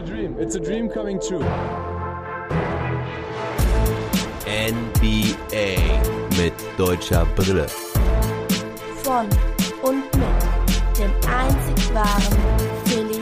a dream. It's a dream coming true. NBA mit deutscher Brille. Von und mit dem einzig wahren Philly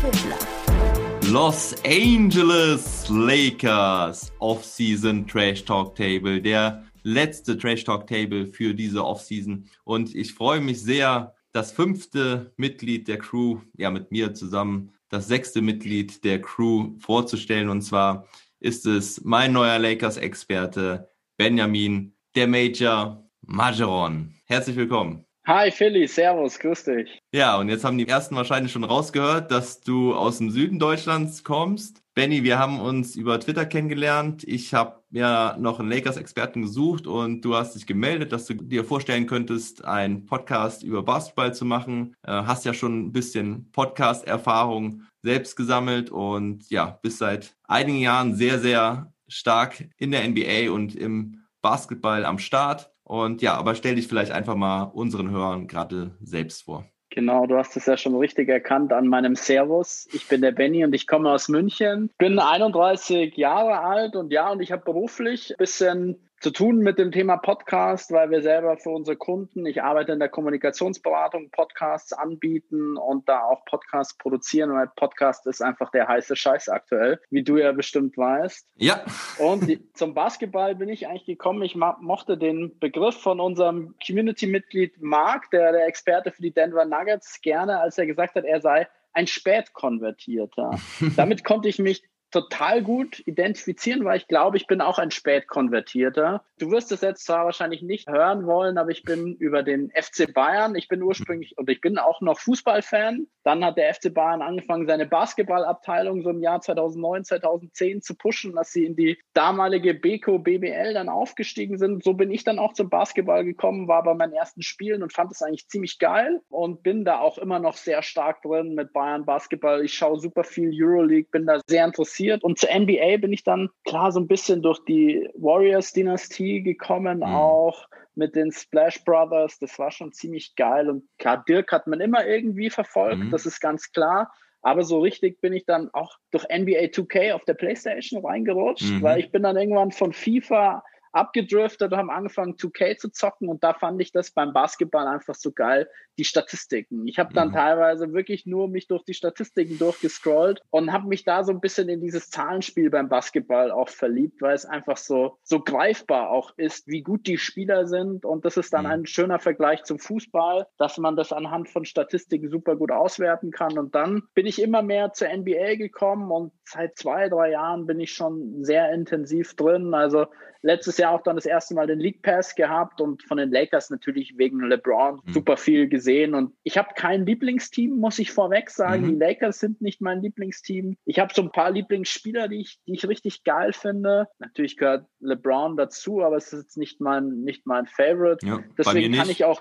Fiddler. Los Angeles Lakers Offseason Trash Talk Table, der letzte Trash Talk Table für diese Offseason. Und ich freue mich sehr, das fünfte Mitglied der Crew, ja, mit mir zusammen, das sechste Mitglied der Crew vorzustellen. Und zwar ist es mein neuer Lakers-Experte Benjamin, der Major Majoron. Herzlich willkommen. Hi Philly, Servus, grüß dich. Ja, und jetzt haben die ersten wahrscheinlich schon rausgehört, dass du aus dem Süden Deutschlands kommst. Benny, wir haben uns über Twitter kennengelernt. Ich habe ja noch einen Lakers-Experten gesucht und du hast dich gemeldet, dass du dir vorstellen könntest, einen Podcast über Basketball zu machen. Äh, hast ja schon ein bisschen Podcast-Erfahrung selbst gesammelt und ja, bist seit einigen Jahren sehr, sehr stark in der NBA und im Basketball am Start. Und ja, aber stell dich vielleicht einfach mal unseren Hörern gerade selbst vor. Genau, du hast es ja schon richtig erkannt an meinem Servus. Ich bin der Benny und ich komme aus München. Bin 31 Jahre alt und ja, und ich habe beruflich ein bisschen zu tun mit dem Thema Podcast, weil wir selber für unsere Kunden, ich arbeite in der Kommunikationsberatung, Podcasts anbieten und da auch Podcasts produzieren, weil Podcast ist einfach der heiße Scheiß aktuell, wie du ja bestimmt weißt. Ja. Und die, zum Basketball bin ich eigentlich gekommen. Ich mochte den Begriff von unserem Community-Mitglied Mark, der der Experte für die Denver Nuggets, gerne, als er gesagt hat, er sei ein Spätkonvertierter. Damit konnte ich mich total gut identifizieren, weil ich glaube, ich bin auch ein Spätkonvertierter. Du wirst es jetzt zwar wahrscheinlich nicht hören wollen, aber ich bin über den FC Bayern, ich bin ursprünglich und ich bin auch noch Fußballfan. Dann hat der FC Bayern angefangen, seine Basketballabteilung so im Jahr 2009, 2010 zu pushen, dass sie in die damalige Beko BBL dann aufgestiegen sind. So bin ich dann auch zum Basketball gekommen, war bei meinen ersten Spielen und fand es eigentlich ziemlich geil und bin da auch immer noch sehr stark drin mit Bayern Basketball. Ich schaue super viel Euroleague, bin da sehr interessiert interessiert. Und zur NBA bin ich dann klar so ein bisschen durch die Warriors-Dynastie gekommen, mhm. auch mit den Splash Brothers. Das war schon ziemlich geil. Und klar, Dirk hat man immer irgendwie verfolgt, mhm. das ist ganz klar. Aber so richtig bin ich dann auch durch NBA 2K auf der PlayStation reingerutscht, mhm. weil ich bin dann irgendwann von FIFA abgedriftet und haben angefangen 2K zu zocken und da fand ich das beim Basketball einfach so geil, die Statistiken. Ich habe dann mhm. teilweise wirklich nur mich durch die Statistiken durchgescrollt und habe mich da so ein bisschen in dieses Zahlenspiel beim Basketball auch verliebt, weil es einfach so so greifbar auch ist, wie gut die Spieler sind und das ist dann mhm. ein schöner Vergleich zum Fußball, dass man das anhand von Statistiken super gut auswerten kann und dann bin ich immer mehr zur NBA gekommen und seit zwei, drei Jahren bin ich schon sehr intensiv drin. Also letztes Jahr auch dann das erste Mal den League Pass gehabt und von den Lakers natürlich wegen LeBron mhm. super viel gesehen. Und ich habe kein Lieblingsteam, muss ich vorweg sagen. Mhm. Die Lakers sind nicht mein Lieblingsteam. Ich habe so ein paar Lieblingsspieler, die ich, die ich richtig geil finde. Natürlich gehört LeBron dazu, aber es ist jetzt nicht mein, nicht mein Favorite. Ja, deswegen kann ich auch,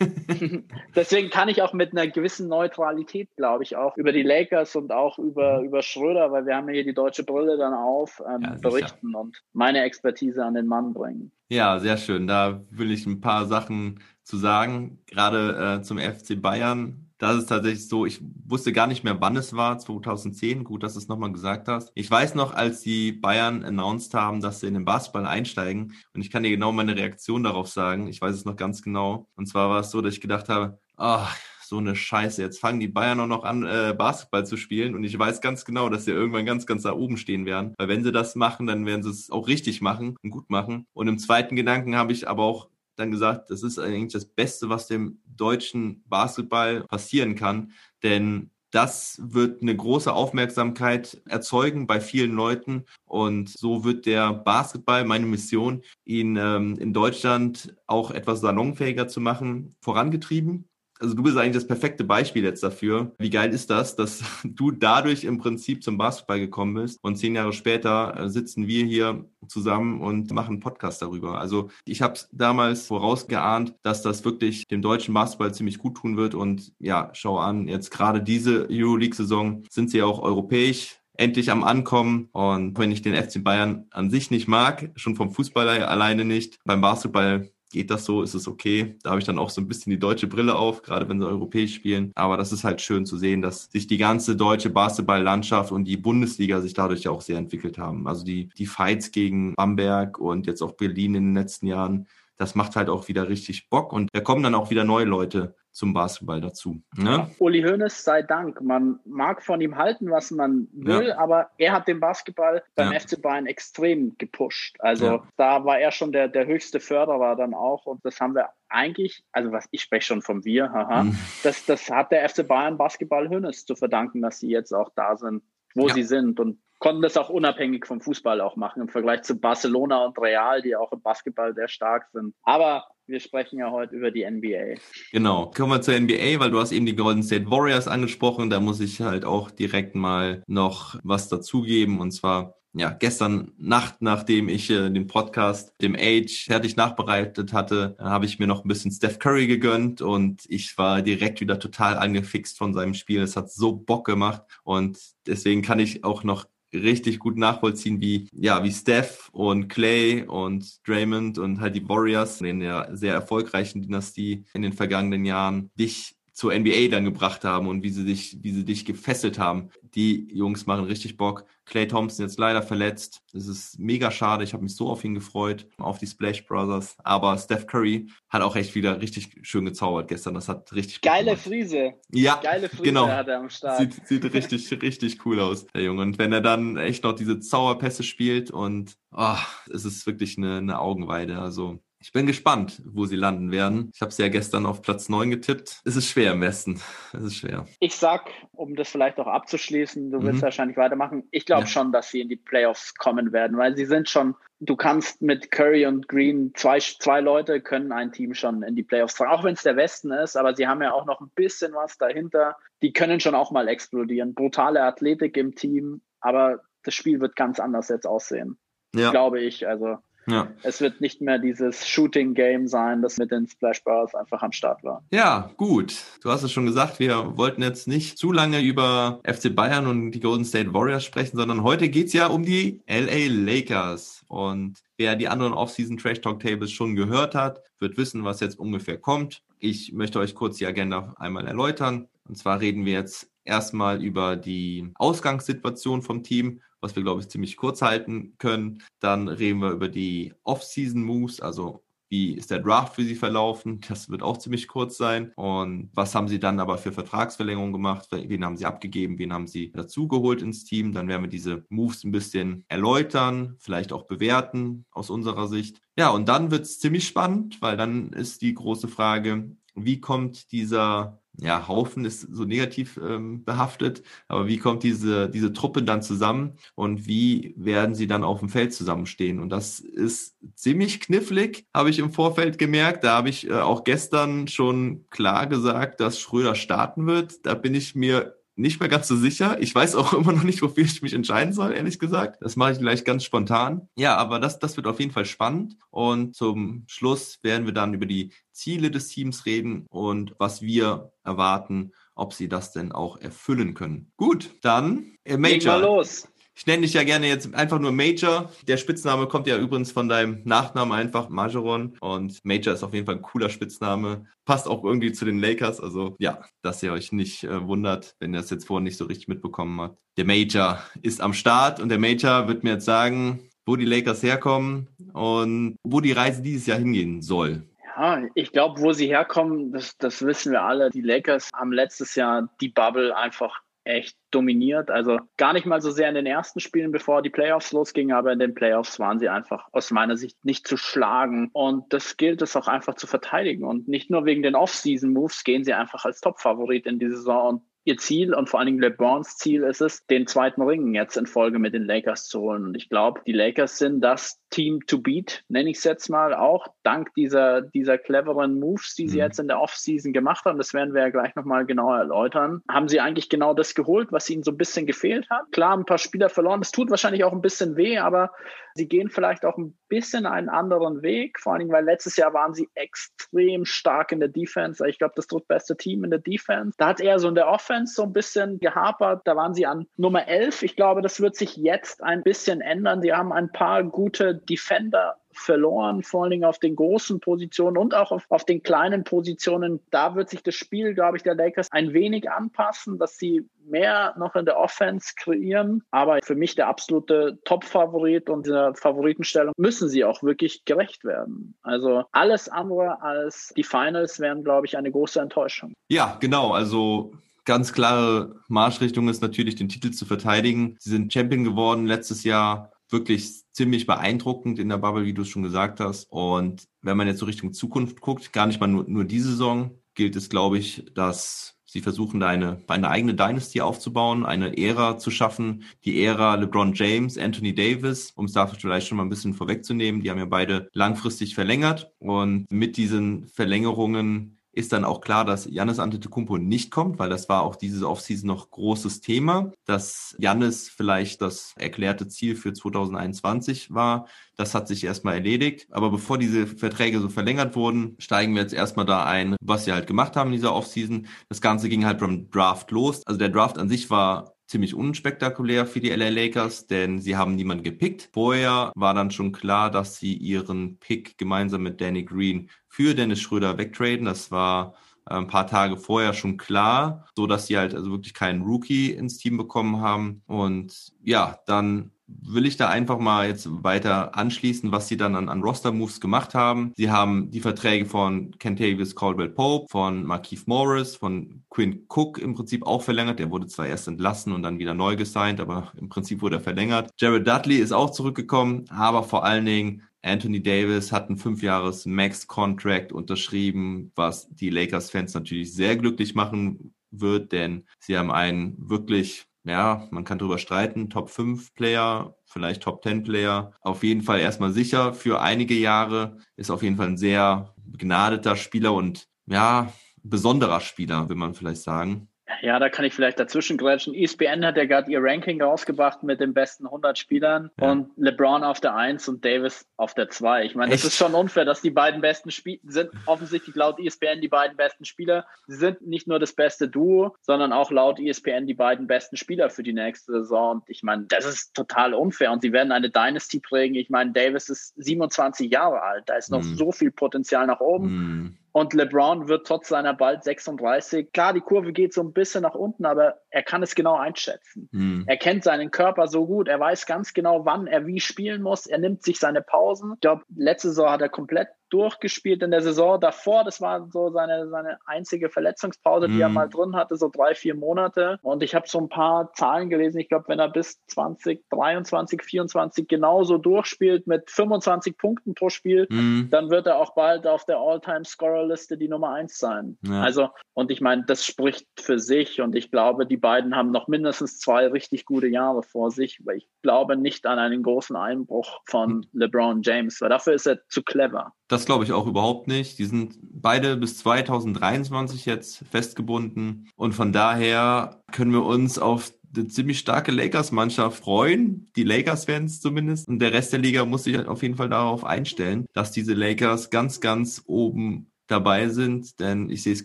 deswegen kann ich auch mit einer gewissen Neutralität, glaube ich, auch über die Lakers und auch über, mhm. über Schröder, weil wir haben ja hier die deutsche Brille dann auf, ähm, ja, berichten und meine Expertise an den Mann bringen. Ja, sehr schön. Da will ich ein paar Sachen zu sagen. Gerade äh, zum FC Bayern. Das ist tatsächlich so, ich wusste gar nicht mehr, wann es war, 2010. Gut, dass du es nochmal gesagt hast. Ich weiß noch, als die Bayern announced haben, dass sie in den Basketball einsteigen. Und ich kann dir genau meine Reaktion darauf sagen. Ich weiß es noch ganz genau. Und zwar war es so, dass ich gedacht habe, ach, so eine Scheiße. Jetzt fangen die Bayern auch noch an, äh, Basketball zu spielen. Und ich weiß ganz genau, dass sie irgendwann ganz, ganz da oben stehen werden. Weil wenn sie das machen, dann werden sie es auch richtig machen und gut machen. Und im zweiten Gedanken habe ich aber auch dann gesagt, das ist eigentlich das Beste, was dem deutschen Basketball passieren kann. Denn das wird eine große Aufmerksamkeit erzeugen bei vielen Leuten und so wird der Basketball, meine Mission, ihn ähm, in Deutschland auch etwas salonfähiger zu machen, vorangetrieben also du bist eigentlich das perfekte Beispiel jetzt dafür. Wie geil ist das, dass du dadurch im Prinzip zum Basketball gekommen bist und zehn Jahre später äh, sitzen wir hier zusammen und machen einen Podcast darüber. Also ich habe damals vorausgeahnt, dass das wirklich dem deutschen Basketball ziemlich gut tun wird und ja, schau an, jetzt gerade diese Euroleague-Saison sind sie auch europäisch endlich am Ankommen. Und wenn ich den FC Bayern an sich nicht mag, schon vom Fußballer alleine nicht, beim Basketball geht das so, ist es okay. Da habe ich dann auch so ein bisschen die deutsche Brille auf, gerade wenn sie europäisch spielen. Aber das ist halt schön zu sehen, dass sich die ganze deutsche Basketballlandschaft und die Bundesliga sich dadurch ja auch sehr entwickelt haben. Also die, die Fights gegen Bamberg und jetzt auch Berlin in den letzten Jahren, das macht halt auch wieder richtig Bock und da kommen dann auch wieder neue Leute zum Basketball dazu. Ne? Uli Hoeneß sei Dank. Man mag von ihm halten, was man will, ja. aber er hat den Basketball beim ja. FC Bayern extrem gepusht. Also ja. da war er schon der, der höchste Förderer dann auch und das haben wir eigentlich, also was ich spreche schon vom Wir, haha, mhm. das, das hat der FC Bayern Basketball Hoeneß zu verdanken, dass sie jetzt auch da sind, wo sie sind und konnten das auch unabhängig vom Fußball auch machen im Vergleich zu Barcelona und Real, die auch im Basketball sehr stark sind. Aber wir sprechen ja heute über die NBA. Genau. Kommen wir zur NBA, weil du hast eben die Golden State Warriors angesprochen. Da muss ich halt auch direkt mal noch was dazugeben. Und zwar ja, gestern Nacht, nachdem ich äh, den Podcast dem Age fertig nachbereitet hatte, habe ich mir noch ein bisschen Steph Curry gegönnt und ich war direkt wieder total angefixt von seinem Spiel. Es hat so Bock gemacht und deswegen kann ich auch noch richtig gut nachvollziehen, wie, ja, wie Steph und Clay und Draymond und halt die Warriors in der sehr erfolgreichen Dynastie in den vergangenen Jahren dich zur NBA dann gebracht haben und wie sie dich, wie sie dich gefesselt haben. Die Jungs machen richtig Bock. Clay Thompson jetzt leider verletzt. Das ist mega schade. Ich habe mich so auf ihn gefreut, auf die Splash Brothers. Aber Steph Curry hat auch echt wieder richtig schön gezaubert gestern. Das hat richtig Geile Friese. Ja, Geile Friese genau. hat er am Start. Sieht, sieht richtig, richtig cool aus, der Junge. Und wenn er dann echt noch diese Zauberpässe spielt und oh, es ist wirklich eine, eine Augenweide. Also ich bin gespannt, wo sie landen werden. Ich habe sie ja gestern auf Platz 9 getippt. Es ist schwer im Westen. Es ist schwer. Ich sag, um das vielleicht auch abzuschließen, du willst mhm. wahrscheinlich weitermachen. Ich glaube ja. schon, dass sie in die Playoffs kommen werden, weil sie sind schon, du kannst mit Curry und Green, zwei, zwei Leute können ein Team schon in die Playoffs tragen, auch wenn es der Westen ist, aber sie haben ja auch noch ein bisschen was dahinter. Die können schon auch mal explodieren. Brutale Athletik im Team, aber das Spiel wird ganz anders jetzt aussehen. Ja. Glaube ich. Also ja. Es wird nicht mehr dieses Shooting-Game sein, das mit den Splash Bars einfach am Start war. Ja, gut. Du hast es schon gesagt, wir wollten jetzt nicht zu lange über FC Bayern und die Golden State Warriors sprechen, sondern heute geht's ja um die LA Lakers. Und wer die anderen Off-Season Trash Talk Tables schon gehört hat, wird wissen, was jetzt ungefähr kommt. Ich möchte euch kurz die Agenda einmal erläutern. Und zwar reden wir jetzt erstmal über die Ausgangssituation vom Team was wir, glaube ich, ziemlich kurz halten können. Dann reden wir über die Off-Season-Moves, also wie ist der Draft für sie verlaufen? Das wird auch ziemlich kurz sein. Und was haben sie dann aber für Vertragsverlängerungen gemacht? Wen haben sie abgegeben? Wen haben sie dazugeholt ins Team? Dann werden wir diese Moves ein bisschen erläutern, vielleicht auch bewerten aus unserer Sicht. Ja, und dann wird es ziemlich spannend, weil dann ist die große Frage, wie kommt dieser ja, Haufen ist so negativ ähm, behaftet, aber wie kommt diese, diese Truppe dann zusammen und wie werden sie dann auf dem Feld zusammenstehen? Und das ist ziemlich knifflig, habe ich im Vorfeld gemerkt. Da habe ich äh, auch gestern schon klar gesagt, dass Schröder starten wird. Da bin ich mir nicht mehr ganz so sicher. Ich weiß auch immer noch nicht, wofür ich mich entscheiden soll, ehrlich gesagt. Das mache ich gleich ganz spontan. Ja, aber das, das wird auf jeden Fall spannend. Und zum Schluss werden wir dann über die Ziele des Teams reden und was wir erwarten, ob sie das denn auch erfüllen können. Gut, dann äh, Major. Leg mal los. Ich nenne dich ja gerne jetzt einfach nur Major. Der Spitzname kommt ja übrigens von deinem Nachnamen einfach, Majoron. Und Major ist auf jeden Fall ein cooler Spitzname. Passt auch irgendwie zu den Lakers. Also ja, dass ihr euch nicht äh, wundert, wenn ihr das jetzt vorhin nicht so richtig mitbekommen habt. Der Major ist am Start und der Major wird mir jetzt sagen, wo die Lakers herkommen und wo die Reise dieses Jahr hingehen soll. Ja, ich glaube, wo sie herkommen, das, das wissen wir alle. Die Lakers haben letztes Jahr die Bubble einfach echt dominiert. Also gar nicht mal so sehr in den ersten Spielen, bevor die Playoffs losgingen, aber in den Playoffs waren sie einfach aus meiner Sicht nicht zu schlagen. Und das gilt es auch einfach zu verteidigen. Und nicht nur wegen den Off-Season-Moves gehen sie einfach als Top-Favorit in die Saison. Und ihr Ziel und vor allen Dingen LeBrons Ziel ist es, den zweiten Ring jetzt in Folge mit den Lakers zu holen. Und ich glaube, die Lakers sind das Team to beat, nenne ich es jetzt mal, auch dank dieser, dieser cleveren Moves, die sie mhm. jetzt in der Offseason gemacht haben. Das werden wir ja gleich nochmal genauer erläutern. Haben sie eigentlich genau das geholt, was ihnen so ein bisschen gefehlt hat? Klar, ein paar Spieler verloren. Es tut wahrscheinlich auch ein bisschen weh, aber sie gehen vielleicht auch ein bisschen einen anderen Weg. Vor allen Dingen, weil letztes Jahr waren sie extrem stark in der Defense. Ich glaube, das drittbeste Team in der Defense. Da hat eher so in der Offense so ein bisschen gehapert. Da waren sie an Nummer 11. Ich glaube, das wird sich jetzt ein bisschen ändern. Sie haben ein paar gute Defender verloren, vor allen Dingen auf den großen Positionen und auch auf, auf den kleinen Positionen. Da wird sich das Spiel, glaube ich, der Lakers ein wenig anpassen, dass sie mehr noch in der Offense kreieren. Aber für mich der absolute Top-Favorit und der Favoritenstellung müssen sie auch wirklich gerecht werden. Also alles andere als die Finals wären, glaube ich, eine große Enttäuschung. Ja, genau. Also ganz klare Marschrichtung ist natürlich, den Titel zu verteidigen. Sie sind Champion geworden letztes Jahr. Wirklich ziemlich beeindruckend in der Bubble, wie du es schon gesagt hast. Und wenn man jetzt so Richtung Zukunft guckt, gar nicht mal nur, nur diese Saison, gilt es, glaube ich, dass Sie versuchen da eine, eine eigene Dynasty aufzubauen, eine Ära zu schaffen, die Ära LeBron James, Anthony Davis, um es da vielleicht schon mal ein bisschen vorwegzunehmen. Die haben ja beide langfristig verlängert und mit diesen Verlängerungen ist dann auch klar, dass Janis Antetokounmpo nicht kommt, weil das war auch diese Offseason noch großes Thema, dass Janis vielleicht das erklärte Ziel für 2021 war. Das hat sich erstmal erledigt. Aber bevor diese Verträge so verlängert wurden, steigen wir jetzt erstmal da ein, was sie halt gemacht haben in dieser Offseason. Das Ganze ging halt beim Draft los. Also der Draft an sich war ziemlich unspektakulär für die LA Lakers, denn sie haben niemanden gepickt. Vorher war dann schon klar, dass sie ihren Pick gemeinsam mit Danny Green für Dennis Schröder wegtraden. Das war äh, ein paar Tage vorher schon klar, so dass sie halt also wirklich keinen Rookie ins Team bekommen haben. Und ja, dann will ich da einfach mal jetzt weiter anschließen, was sie dann an, an Roster-Moves gemacht haben. Sie haben die Verträge von Kentavious Caldwell-Pope, von Markeith Morris, von Quinn Cook im Prinzip auch verlängert. Der wurde zwar erst entlassen und dann wieder neu gesigned, aber im Prinzip wurde er verlängert. Jared Dudley ist auch zurückgekommen, aber vor allen Dingen Anthony Davis hat einen fünf Jahres Max-Contract unterschrieben, was die Lakers-Fans natürlich sehr glücklich machen wird, denn sie haben einen wirklich ja, man kann drüber streiten, Top 5 Player, vielleicht Top 10 Player. Auf jeden Fall erstmal sicher für einige Jahre. Ist auf jeden Fall ein sehr begnadeter Spieler und ja, besonderer Spieler, will man vielleicht sagen. Ja, da kann ich vielleicht dazwischen grätschen. ESPN hat ja gerade ihr Ranking rausgebracht mit den besten 100 Spielern ja. und LeBron auf der 1 und Davis auf der 2. Ich meine, es ist schon unfair, dass die beiden besten Spieler sind offensichtlich laut ESPN die beiden besten Spieler. Sie sind nicht nur das beste Duo, sondern auch laut ESPN die beiden besten Spieler für die nächste Saison. Und ich meine, das ist total unfair und sie werden eine Dynasty prägen. Ich meine, Davis ist 27 Jahre alt. Da ist noch mm. so viel Potenzial nach oben. Mm. Und LeBron wird trotz seiner bald 36, klar, die Kurve geht so ein bisschen nach unten, aber er kann es genau einschätzen. Hm. Er kennt seinen Körper so gut, er weiß ganz genau, wann er wie spielen muss. Er nimmt sich seine Pausen. Ich glaube, letzte Saison hat er komplett durchgespielt in der Saison davor. Das war so seine, seine einzige Verletzungspause, die mm. er mhm. mal drin hatte, so drei, vier Monate. Und ich habe so ein paar Zahlen gelesen. Ich glaube, wenn er bis 2023, 24 genauso durchspielt mit 25 Punkten pro Spiel, mm. dann wird er auch bald auf der All-Time-Scorer-Liste die Nummer eins sein. Ja. Also, und ich meine, das spricht für sich. Und ich glaube, die beiden haben noch mindestens zwei richtig gute Jahre vor sich. Weil ich glaube nicht an einen großen Einbruch von mhm. LeBron James, weil dafür ist er zu clever. Das glaube ich auch überhaupt nicht. Die sind beide bis 2023 jetzt festgebunden. Und von daher können wir uns auf eine ziemlich starke Lakers-Mannschaft freuen, die Lakers-Fans zumindest. Und der Rest der Liga muss sich auf jeden Fall darauf einstellen, dass diese Lakers ganz, ganz oben dabei sind. Denn ich sehe es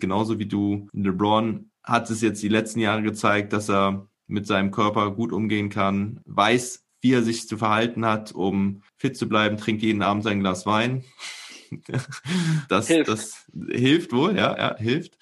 genauso wie du. LeBron hat es jetzt die letzten Jahre gezeigt, dass er mit seinem Körper gut umgehen kann, weiß, wie er sich zu verhalten hat, um fit zu bleiben, trinkt jeden Abend sein Glas Wein. das, hilft. das hilft wohl, ja, ja, hilft.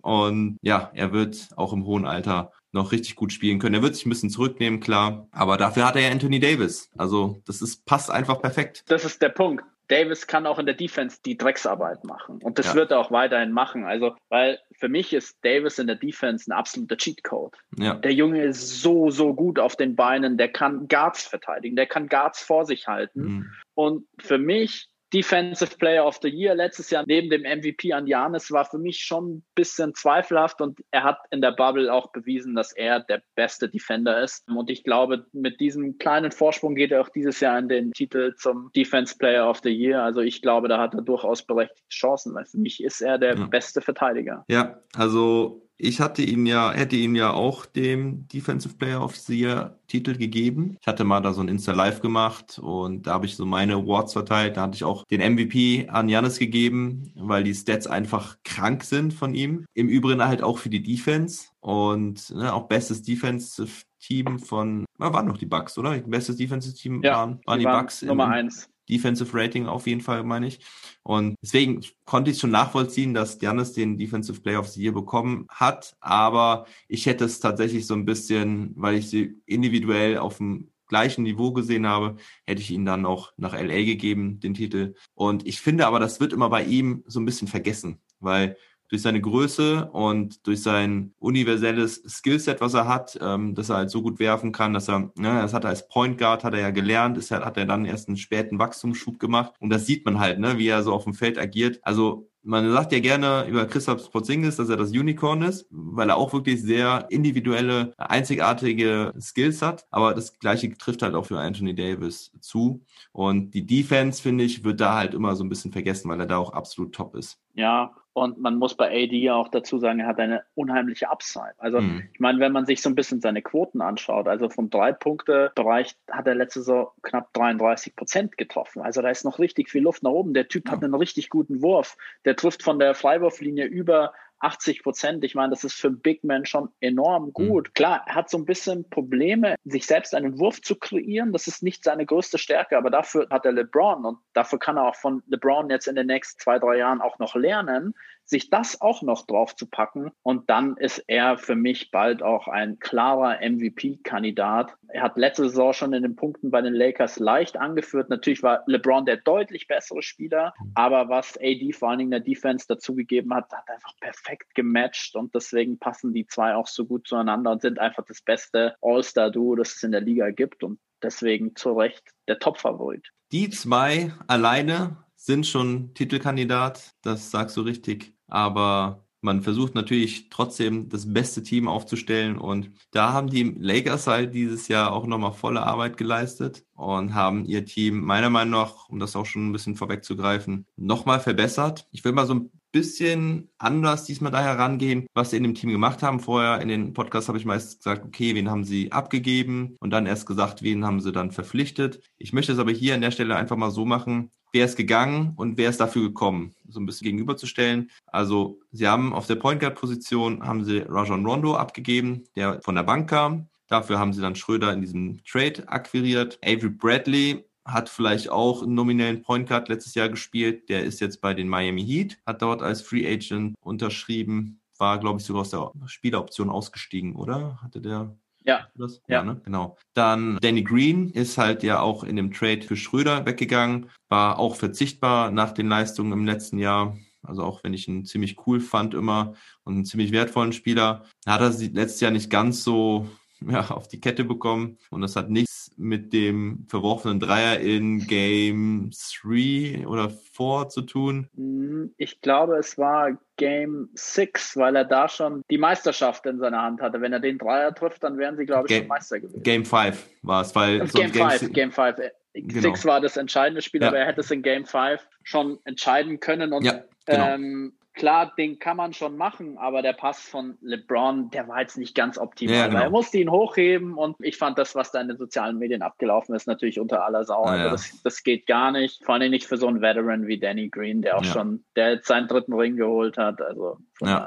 Und ja, er wird auch im hohen Alter noch richtig gut spielen können. Er wird sich ein bisschen zurücknehmen, klar. Aber dafür hat er ja Anthony Davis. Also das ist, passt einfach perfekt. Das ist der Punkt. Davis kann auch in der Defense die Drecksarbeit machen. Und das ja. wird er auch weiterhin machen. Also, weil für mich ist Davis in der Defense ein absoluter Cheatcode. Ja. Der Junge ist so, so gut auf den Beinen. Der kann Guards verteidigen. Der kann Guards vor sich halten. Mhm. Und für mich Defensive Player of the Year letztes Jahr neben dem MVP an Janis war für mich schon ein bisschen zweifelhaft und er hat in der Bubble auch bewiesen, dass er der beste Defender ist. Und ich glaube, mit diesem kleinen Vorsprung geht er auch dieses Jahr in den Titel zum Defense Player of the Year. Also ich glaube, da hat er durchaus berechtigte Chancen, weil für mich ist er der ja. beste Verteidiger. Ja, also ich hatte ihn ja, hätte ihn ja auch dem Defensive Player of the Year Titel gegeben. Ich hatte mal da so ein Insta Live gemacht und da habe ich so meine Awards verteilt. Da hatte ich auch den MVP an Janis gegeben, weil die Stats einfach krank sind von ihm. Im Übrigen halt auch für die Defense und ne, auch bestes Defensive Team von, waren noch die Bucks, oder? Bestes Defensive Team ja, waren, waren die, die waren Bucks. Nummer eins Defensive Rating auf jeden Fall, meine ich. Und deswegen konnte ich schon nachvollziehen, dass Giannis den Defensive Player of the Year bekommen hat. Aber ich hätte es tatsächlich so ein bisschen, weil ich sie individuell auf dem gleichen Niveau gesehen habe, hätte ich ihn dann auch nach LA gegeben, den Titel. Und ich finde aber, das wird immer bei ihm so ein bisschen vergessen, weil durch seine Größe und durch sein universelles Skillset, was er hat, ähm, dass er halt so gut werfen kann, dass er, ne, das hat er als Point Guard, hat er ja gelernt, ist, hat er dann erst einen späten Wachstumsschub gemacht und das sieht man halt, ne, wie er so auf dem Feld agiert. Also man sagt ja gerne über Christoph Porzingis, dass er das Unicorn ist, weil er auch wirklich sehr individuelle, einzigartige Skills hat. Aber das Gleiche trifft halt auch für Anthony Davis zu. Und die Defense, finde ich, wird da halt immer so ein bisschen vergessen, weil er da auch absolut top ist. Ja, und man muss bei AD ja auch dazu sagen, er hat eine unheimliche Upside. Also mhm. ich meine, wenn man sich so ein bisschen seine Quoten anschaut, also vom Drei-Punkte-Bereich hat er letzte Saison knapp 33 Prozent getroffen. Also da ist noch richtig viel Luft nach oben. Der Typ ja. hat einen richtig guten Wurf. Der trifft von der Freiwurflinie über 80 Prozent. Ich meine, das ist für Big Man schon enorm mhm. gut. Mhm. Klar, er hat so ein bisschen Probleme, sich selbst einen Wurf zu kreieren. Das ist nicht seine größte Stärke, aber dafür hat er LeBron und dafür kann er auch von LeBron jetzt in den nächsten zwei, drei Jahren auch noch lernen sich das auch noch drauf zu packen. Und dann ist er für mich bald auch ein klarer MVP-Kandidat. Er hat letzte Saison schon in den Punkten bei den Lakers leicht angeführt. Natürlich war LeBron der deutlich bessere Spieler, aber was AD vor allen Dingen der Defense dazugegeben hat, hat einfach perfekt gematcht und deswegen passen die zwei auch so gut zueinander und sind einfach das beste All-Star-Duo, das es in der Liga gibt und deswegen zu Recht der Top-Favorit. Die zwei alleine sind schon Titelkandidat, das sagst du richtig. Aber man versucht natürlich trotzdem das beste Team aufzustellen und da haben die Lakers halt dieses Jahr auch nochmal volle Arbeit geleistet und haben ihr Team meiner Meinung nach, um das auch schon ein bisschen vorwegzugreifen, nochmal verbessert. Ich will mal so ein bisschen anders diesmal da herangehen, was sie in dem Team gemacht haben. Vorher in den Podcasts habe ich meist gesagt, okay, wen haben sie abgegeben und dann erst gesagt, wen haben sie dann verpflichtet. Ich möchte es aber hier an der Stelle einfach mal so machen, wer ist gegangen und wer ist dafür gekommen, so ein bisschen gegenüberzustellen. Also sie haben auf der Point Guard Position haben sie Rajon Rondo abgegeben, der von der Bank kam. Dafür haben sie dann Schröder in diesem Trade akquiriert. Avery Bradley hat vielleicht auch einen nominellen Point Guard letztes Jahr gespielt. Der ist jetzt bei den Miami Heat, hat dort als Free Agent unterschrieben, war, glaube ich, sogar aus der Spieleroption ausgestiegen, oder? Hatte der ja. Das? Ja, ja ne? genau. Dann Danny Green ist halt ja auch in dem Trade für Schröder weggegangen, war auch verzichtbar nach den Leistungen im letzten Jahr. Also auch wenn ich ihn ziemlich cool fand immer und einen ziemlich wertvollen Spieler, hat er sie letztes Jahr nicht ganz so ja, auf die Kette bekommen. Und das hat nichts mit dem verworfenen Dreier in Game 3 oder 4 zu tun. Hm, ich glaube, es war Game 6, weil er da schon die Meisterschaft in seiner Hand hatte. Wenn er den Dreier trifft, dann wären sie, glaube ich, Game, schon Meister gewesen. Game 5 war es, weil Game 5, Game 5. Genau. Six war das entscheidende Spiel, ja. aber er hätte es in Game 5 schon entscheiden können. Und ja, genau. ähm, klar, den kann man schon machen, aber der Pass von LeBron, der war jetzt nicht ganz optimal. Ja, genau. Er musste ihn hochheben und ich fand das, was da in den sozialen Medien abgelaufen ist, natürlich unter aller Sau. Also ja. das, das geht gar nicht. Vor allem nicht für so einen Veteran wie Danny Green, der auch ja. schon, der jetzt seinen dritten Ring geholt hat. Also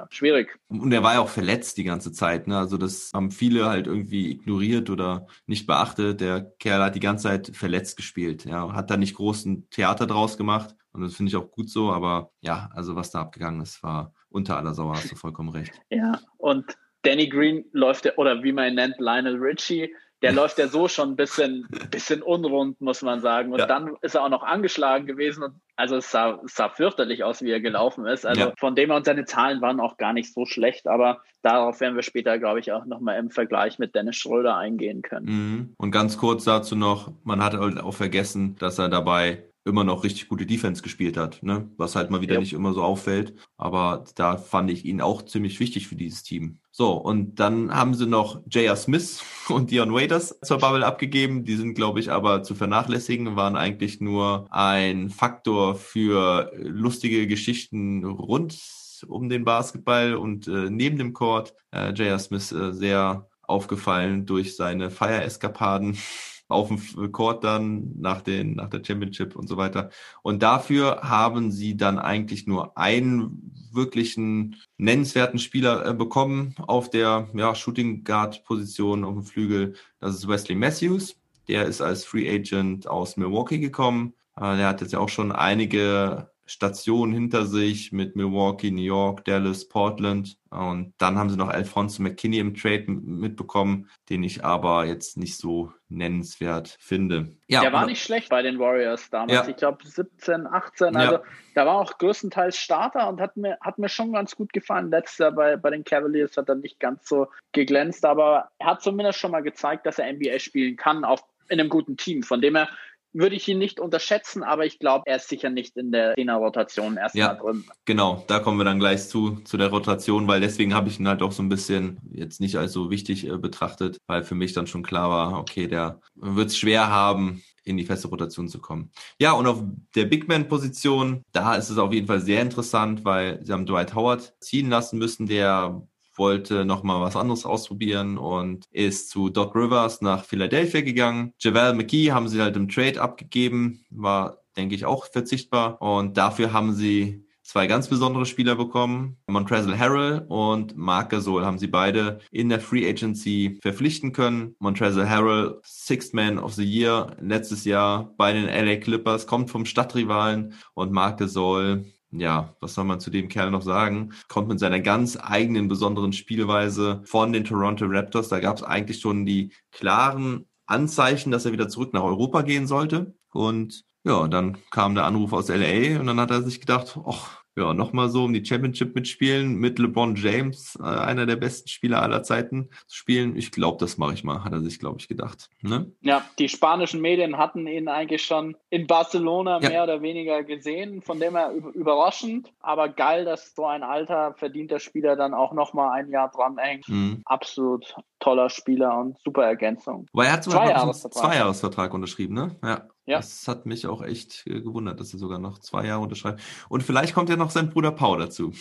schwierig. Und er war ja auch verletzt die ganze Zeit. Ne? Also das haben viele halt irgendwie ignoriert oder nicht beachtet. Der Kerl hat die ganze Zeit verletzt gespielt. Ja, hat da nicht großen Theater draus gemacht. Und das finde ich auch gut so, aber ja, also was da abgegangen ist, war unter aller Sauer, hast du vollkommen recht. Ja, und Danny Green läuft, der, oder wie man ihn nennt, Lionel Richie, der läuft ja so schon ein bisschen, bisschen unrund, muss man sagen. Und ja. dann ist er auch noch angeschlagen gewesen. Und also es sah, es sah fürchterlich aus, wie er gelaufen ist. Also ja. von dem her und seine Zahlen waren auch gar nicht so schlecht, aber darauf werden wir später, glaube ich, auch nochmal im Vergleich mit Dennis Schröder eingehen können. Mhm. Und ganz kurz dazu noch, man hat halt auch vergessen, dass er dabei immer noch richtig gute Defense gespielt hat, ne? was halt mal wieder ja. nicht immer so auffällt. Aber da fand ich ihn auch ziemlich wichtig für dieses Team. So, und dann haben sie noch J.R. Smith und Dion Waiters zur Bubble abgegeben. Die sind, glaube ich, aber zu vernachlässigen, waren eigentlich nur ein Faktor für lustige Geschichten rund um den Basketball und äh, neben dem Court. Äh, J.R. Smith äh, sehr aufgefallen durch seine Feier-Eskapaden auf dem Court dann nach, den, nach der Championship und so weiter. Und dafür haben sie dann eigentlich nur einen wirklichen nennenswerten Spieler äh, bekommen auf der ja, Shooting Guard Position auf dem Flügel. Das ist Wesley Matthews. Der ist als Free Agent aus Milwaukee gekommen Äh, der hat jetzt ja auch schon einige Stationen hinter sich mit Milwaukee, New York, Dallas, Portland. Und dann haben sie noch Alfonso McKinney im Trade mitbekommen, den ich aber jetzt nicht so nennenswert finde. Ja, der war nicht schlecht bei den Warriors damals. Ja. Ich glaube 17, 18. Also ja. da war auch größtenteils Starter und hat mir, hat mir schon ganz gut gefallen. Letztes Jahr bei, bei den Cavaliers hat er nicht ganz so geglänzt, aber er hat zumindest schon mal gezeigt, dass er NBA spielen kann, auch in einem guten Team. Von dem er würde ich ihn nicht unterschätzen, aber ich glaube, er ist sicher nicht in der Zehner-Rotation erstmal ja, drin. Genau, da kommen wir dann gleich zu, zu der Rotation, weil deswegen habe ich ihn halt auch so ein bisschen jetzt nicht als so wichtig äh, betrachtet, weil für mich dann schon klar war, okay, der wird es schwer haben, in die feste Rotation zu kommen. Ja, und auf der Big Man-Position, da ist es auf jeden Fall sehr interessant, weil sie haben Dwight Howard ziehen lassen müssen, der wollte nochmal was anderes ausprobieren und ist zu Doc Rivers nach Philadelphia gegangen. Javel McKee haben sie halt im Trade abgegeben, war, denke ich, auch verzichtbar. Und dafür haben sie zwei ganz besondere Spieler bekommen. Montrezl Harrell und Marc Gasol haben sie beide in der Free Agency verpflichten können. Montrezl Harrell, Sixth Man of the Year letztes Jahr bei den LA Clippers, kommt vom Stadtrivalen und Marc Gasol ja, was soll man zu dem Kerl noch sagen? Kommt mit seiner ganz eigenen besonderen Spielweise von den Toronto Raptors. Da gab es eigentlich schon die klaren Anzeichen, dass er wieder zurück nach Europa gehen sollte. Und ja, dann kam der Anruf aus LA und dann hat er sich gedacht, ach, ja, nochmal so um die Championship mitspielen, mit LeBron James, äh, einer der besten Spieler aller Zeiten, zu spielen. Ich glaube, das mache ich mal, hat er sich, glaube ich, gedacht. Ne? Ja, die spanischen Medien hatten ihn eigentlich schon in Barcelona ja. mehr oder weniger gesehen, von dem her überraschend, aber geil, dass so ein alter, verdienter Spieler dann auch nochmal ein Jahr dranhängt. Mhm. Absolut toller Spieler und super Ergänzung. Weil er hat sogar einen Zweijahresvertrag unterschrieben, ne? Ja. Ja. Das hat mich auch echt äh, gewundert, dass er sogar noch zwei Jahre unterschreibt. Und vielleicht kommt ja noch sein Bruder Paul dazu.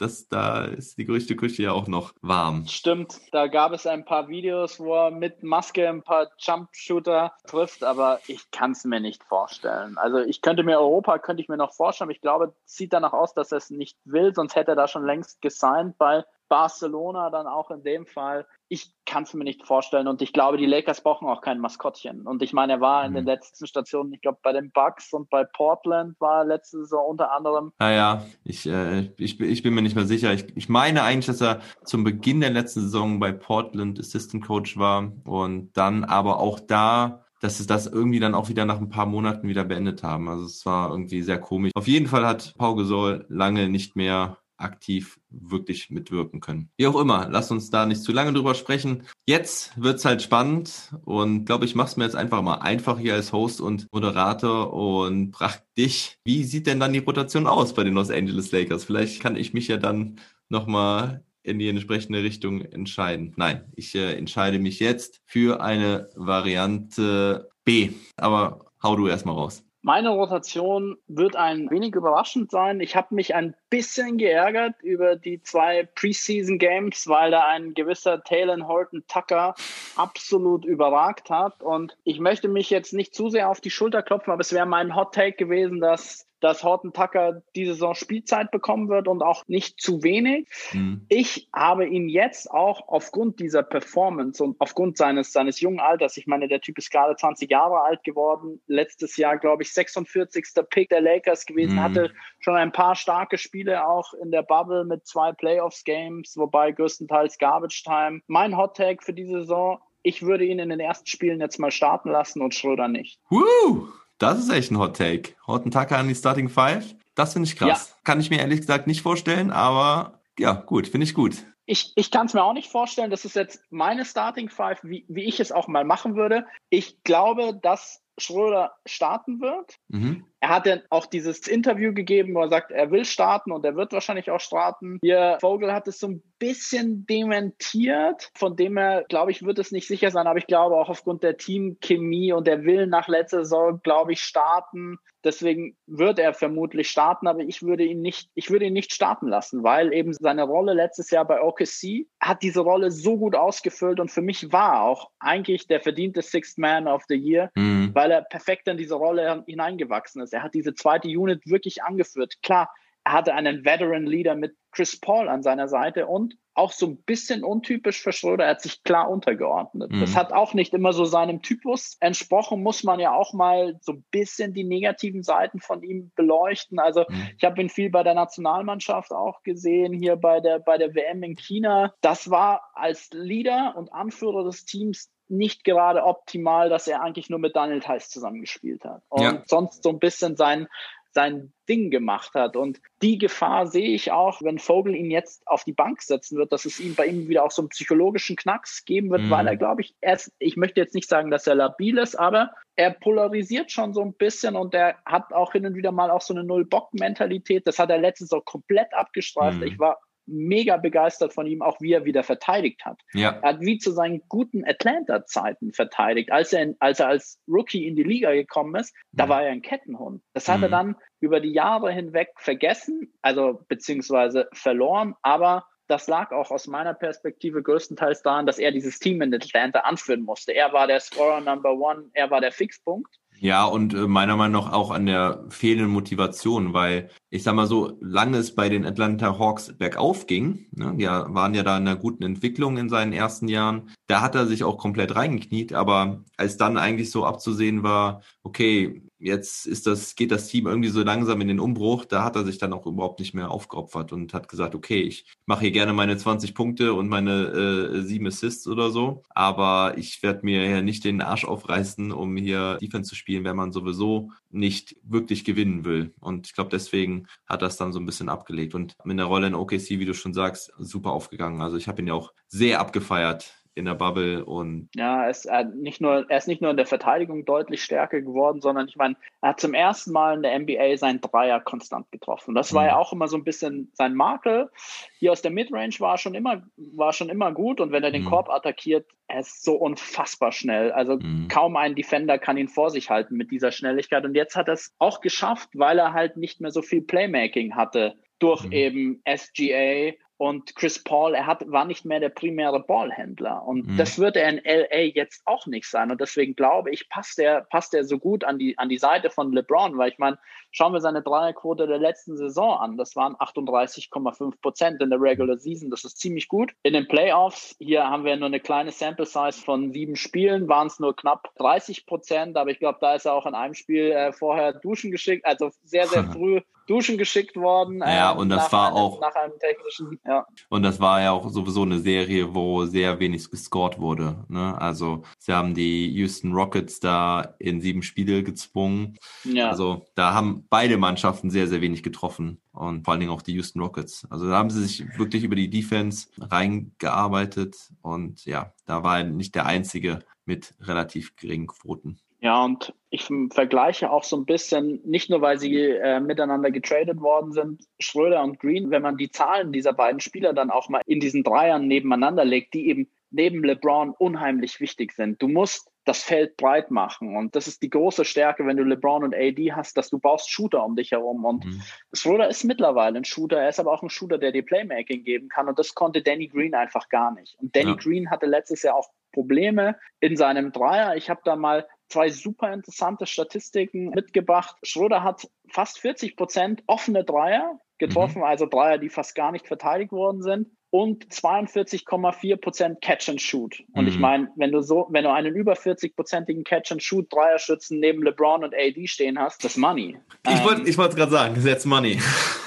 Das, da ist die Gerüchteküche ja auch noch warm. Stimmt, da gab es ein paar Videos, wo er mit Maske ein paar Jumpshooter trifft, aber ich kann es mir nicht vorstellen. Also ich könnte mir Europa, könnte ich mir noch vorstellen, ich glaube, es sieht danach aus, dass er es nicht will, sonst hätte er da schon längst gesigned bei Barcelona dann auch in dem Fall. Ich kann es mir nicht vorstellen und ich glaube, die Lakers brauchen auch kein Maskottchen. Und ich meine, er war in den mhm. letzten Stationen, ich glaube, bei den Bucks und bei Portland war er letzte Saison unter anderem. Naja, ich, äh, ich, ich bin mir nicht mehr sicher. Ich, ich meine eigentlich, dass er zum Beginn der letzten Saison bei Portland Assistant Coach war und dann aber auch da dass sie das irgendwie dann auch wieder nach ein paar Monaten wieder beendet haben. Also es war irgendwie sehr komisch. Auf jeden Fall hat Pau Gasol lange nicht mehr aktiv wirklich mitwirken können. Wie auch immer, lass uns da nicht zu lange drüber sprechen. Jetzt wird's halt spannend und glaube ich, mach's mir jetzt einfach mal einfach hier als Host und Moderator und frag dich, wie sieht denn dann die Rotation aus bei den Los Angeles Lakers? Vielleicht kann ich mich ja dann nochmal in die entsprechende Richtung entscheiden. Nein, ich äh, entscheide mich jetzt für eine Variante B. Aber hau du erstmal raus. Meine Rotation wird ein wenig überraschend sein. Ich habe mich ein bisschen geärgert über die zwei Preseason Games, weil da ein gewisser Talon Horton Tucker absolut überragt hat. Und ich möchte mich jetzt nicht zu sehr auf die Schulter klopfen, aber es wäre mein Hot Take gewesen, dass dass Horton Tucker diese Saison Spielzeit bekommen wird und auch nicht zu wenig. Mhm. Ich habe ihn jetzt auch aufgrund dieser Performance und aufgrund seines, seines jungen Alters, ich meine, der Typ ist gerade 20 Jahre alt geworden, letztes Jahr, glaube ich, 46. Pick der Lakers gewesen, mhm. hatte schon ein paar starke Spiele auch in der Bubble mit zwei Playoffs-Games, wobei größtenteils Garbage Time. Mein Hot Tag für diese Saison, ich würde ihn in den ersten Spielen jetzt mal starten lassen und Schröder nicht. Woo! Das ist echt ein Hot Take. Horton Tucker an die Starting Five. Das finde ich krass. Ja. Kann ich mir ehrlich gesagt nicht vorstellen, aber ja, gut, finde ich gut. Ich, ich kann es mir auch nicht vorstellen. Das ist jetzt meine Starting Five, wie, wie ich es auch mal machen würde. Ich glaube, dass Schröder starten wird. Mhm. Er hat dann auch dieses Interview gegeben, wo er sagt, er will starten und er wird wahrscheinlich auch starten. Hier, Vogel hat es so ein bisschen dementiert, von dem her, glaube ich, wird es nicht sicher sein, aber ich glaube auch aufgrund der Teamchemie und der Willen nach letzter Saison, glaube ich, starten. Deswegen wird er vermutlich starten, aber ich würde ihn nicht, ich würde ihn nicht starten lassen, weil eben seine Rolle letztes Jahr bei OKC hat diese Rolle so gut ausgefüllt und für mich war auch eigentlich der verdiente Sixth Man of the Year, mhm. weil er perfekt in diese Rolle hineingewachsen ist. Er hat diese zweite Unit wirklich angeführt. Klar, Er hatte einen Veteran Leader mit Chris Paul an seiner Seite und auch so ein bisschen untypisch für Schröder, er hat sich klar untergeordnet. Mhm. Das hat auch nicht immer so seinem Typus entsprochen, muss man ja auch mal so ein bisschen die negativen Seiten von ihm beleuchten. Also mhm. ich habe ihn viel bei der Nationalmannschaft auch gesehen, hier bei der, bei der WM in China. Das war als Leader und Anführer des Teams nicht gerade optimal, dass er eigentlich nur mit Daniel Theiss zusammengespielt hat. Und ja. sonst so ein bisschen sein, sein Ding gemacht hat. Und die Gefahr sehe ich auch, wenn Vogel ihn jetzt auf die Bank setzen wird, dass es ihm bei ihm wieder auch so einen psychologischen Knacks geben wird, mhm. weil er, glaube ich, erst, ich möchte jetzt nicht sagen, dass er labil ist, aber er polarisiert schon so ein bisschen und er hat auch hin und wieder mal auch so eine Null-Bock-Mentalität. Das hat er letztens auch komplett abgestreift. Mhm. Ich war mega begeistert von ihm, auch wie er wieder verteidigt hat. Ja. Er hat wie zu seinen guten Atlanta-Zeiten verteidigt. Als er, als er als Rookie in die Liga gekommen ist, da mhm. war er ein Kettenhund. Das hat mhm. er dann über die Jahre hinweg vergessen, also beziehungsweise verloren, aber das lag auch aus meiner Perspektive größtenteils daran, dass er dieses Team in Atlanta anführen musste. Er war der Scorer Number One, er war der Fixpunkt. Ja, und äh, meiner Meinung nach auch an der fehlenden Motivation, weil ich sag mal so, lange es bei den Atlanta Hawks bergauf ging, ne, die waren ja da in einer guten Entwicklung in seinen ersten Jahren, da hat er sich auch komplett reingekniet, aber als dann eigentlich so abzusehen war, okay, jetzt ist das, geht das Team irgendwie so langsam in den Umbruch, da hat er sich dann auch überhaupt nicht mehr aufgeopfert und hat gesagt, okay, ich mache hier gerne meine 20 Punkte und meine äh, sieben Assists oder so, aber ich werde mir ja nicht den Arsch aufreißen, um hier Defense zu spielen, wenn man sowieso nicht wirklich gewinnen will. Und ich glaube, deswegen hat das dann so ein bisschen abgelegt. Und in der Rolle in OKC, wie du schon sagst, super aufgegangen. Also ich habe ihn ja auch sehr abgefeiert in der Bubble und ja, er ist, nicht nur, er ist nicht nur in der Verteidigung deutlich stärker geworden, sondern ich meine, er hat zum ersten Mal in der NBA seinen Dreier konstant getroffen. Das war mhm. ja auch immer so ein bisschen sein Makel. Hier aus der Midrange war schon immer, war schon immer gut und wenn er den mhm. Korb attackiert, er ist so unfassbar schnell. Also mhm. kaum ein Defender kann ihn vor sich halten mit dieser Schnelligkeit. Und jetzt hat er es auch geschafft, weil er halt nicht mehr so viel Playmaking hatte durch mhm. eben SGA und Chris Paul, er hat, war nicht mehr der primäre Ballhändler. Und mhm. das wird er in LA jetzt auch nicht sein. Und deswegen glaube ich, passt er, passt er so gut an die, an die Seite von LeBron, weil ich meine, schauen wir seine Dreierquote der letzten Saison an. Das waren 38,5 Prozent in der Regular Season. Das ist ziemlich gut. In den Playoffs, hier haben wir nur eine kleine Sample Size von sieben Spielen, waren es nur knapp 30 Prozent. Aber ich glaube, da ist er auch in einem Spiel äh, vorher duschen geschickt, also sehr, sehr früh duschen geschickt worden. Ja, ähm, und das war einem, auch nach einem technischen. Ja. Und das war ja auch sowieso eine Serie, wo sehr wenig gescored wurde. Ne? Also sie haben die Houston Rockets da in sieben Spiele gezwungen. Ja. Also da haben beide Mannschaften sehr, sehr wenig getroffen und vor allen Dingen auch die Houston Rockets. Also da haben sie sich wirklich über die Defense reingearbeitet und ja, da war er nicht der einzige mit relativ geringen Quoten. Ja, und ich vergleiche auch so ein bisschen, nicht nur weil sie äh, miteinander getradet worden sind, Schröder und Green, wenn man die Zahlen dieser beiden Spieler dann auch mal in diesen Dreiern nebeneinander legt, die eben neben LeBron unheimlich wichtig sind. Du musst das Feld breit machen und das ist die große Stärke, wenn du LeBron und AD hast, dass du baust Shooter um dich herum und mhm. Schröder ist mittlerweile ein Shooter, er ist aber auch ein Shooter, der dir Playmaking geben kann und das konnte Danny Green einfach gar nicht. Und Danny ja. Green hatte letztes Jahr auch Probleme in seinem Dreier. Ich habe da mal zwei super interessante Statistiken mitgebracht. Schröder hat fast 40 Prozent offene Dreier getroffen, mhm. also Dreier, die fast gar nicht verteidigt worden sind und 42,4 Prozent Catch and Shoot. Und mhm. ich meine, wenn du so, wenn du einen über 40-prozentigen Catch and Shoot Dreierschützen neben LeBron und AD stehen hast, das ist Money. Ich wollte, ähm, ich wollte gerade sagen, that's Money.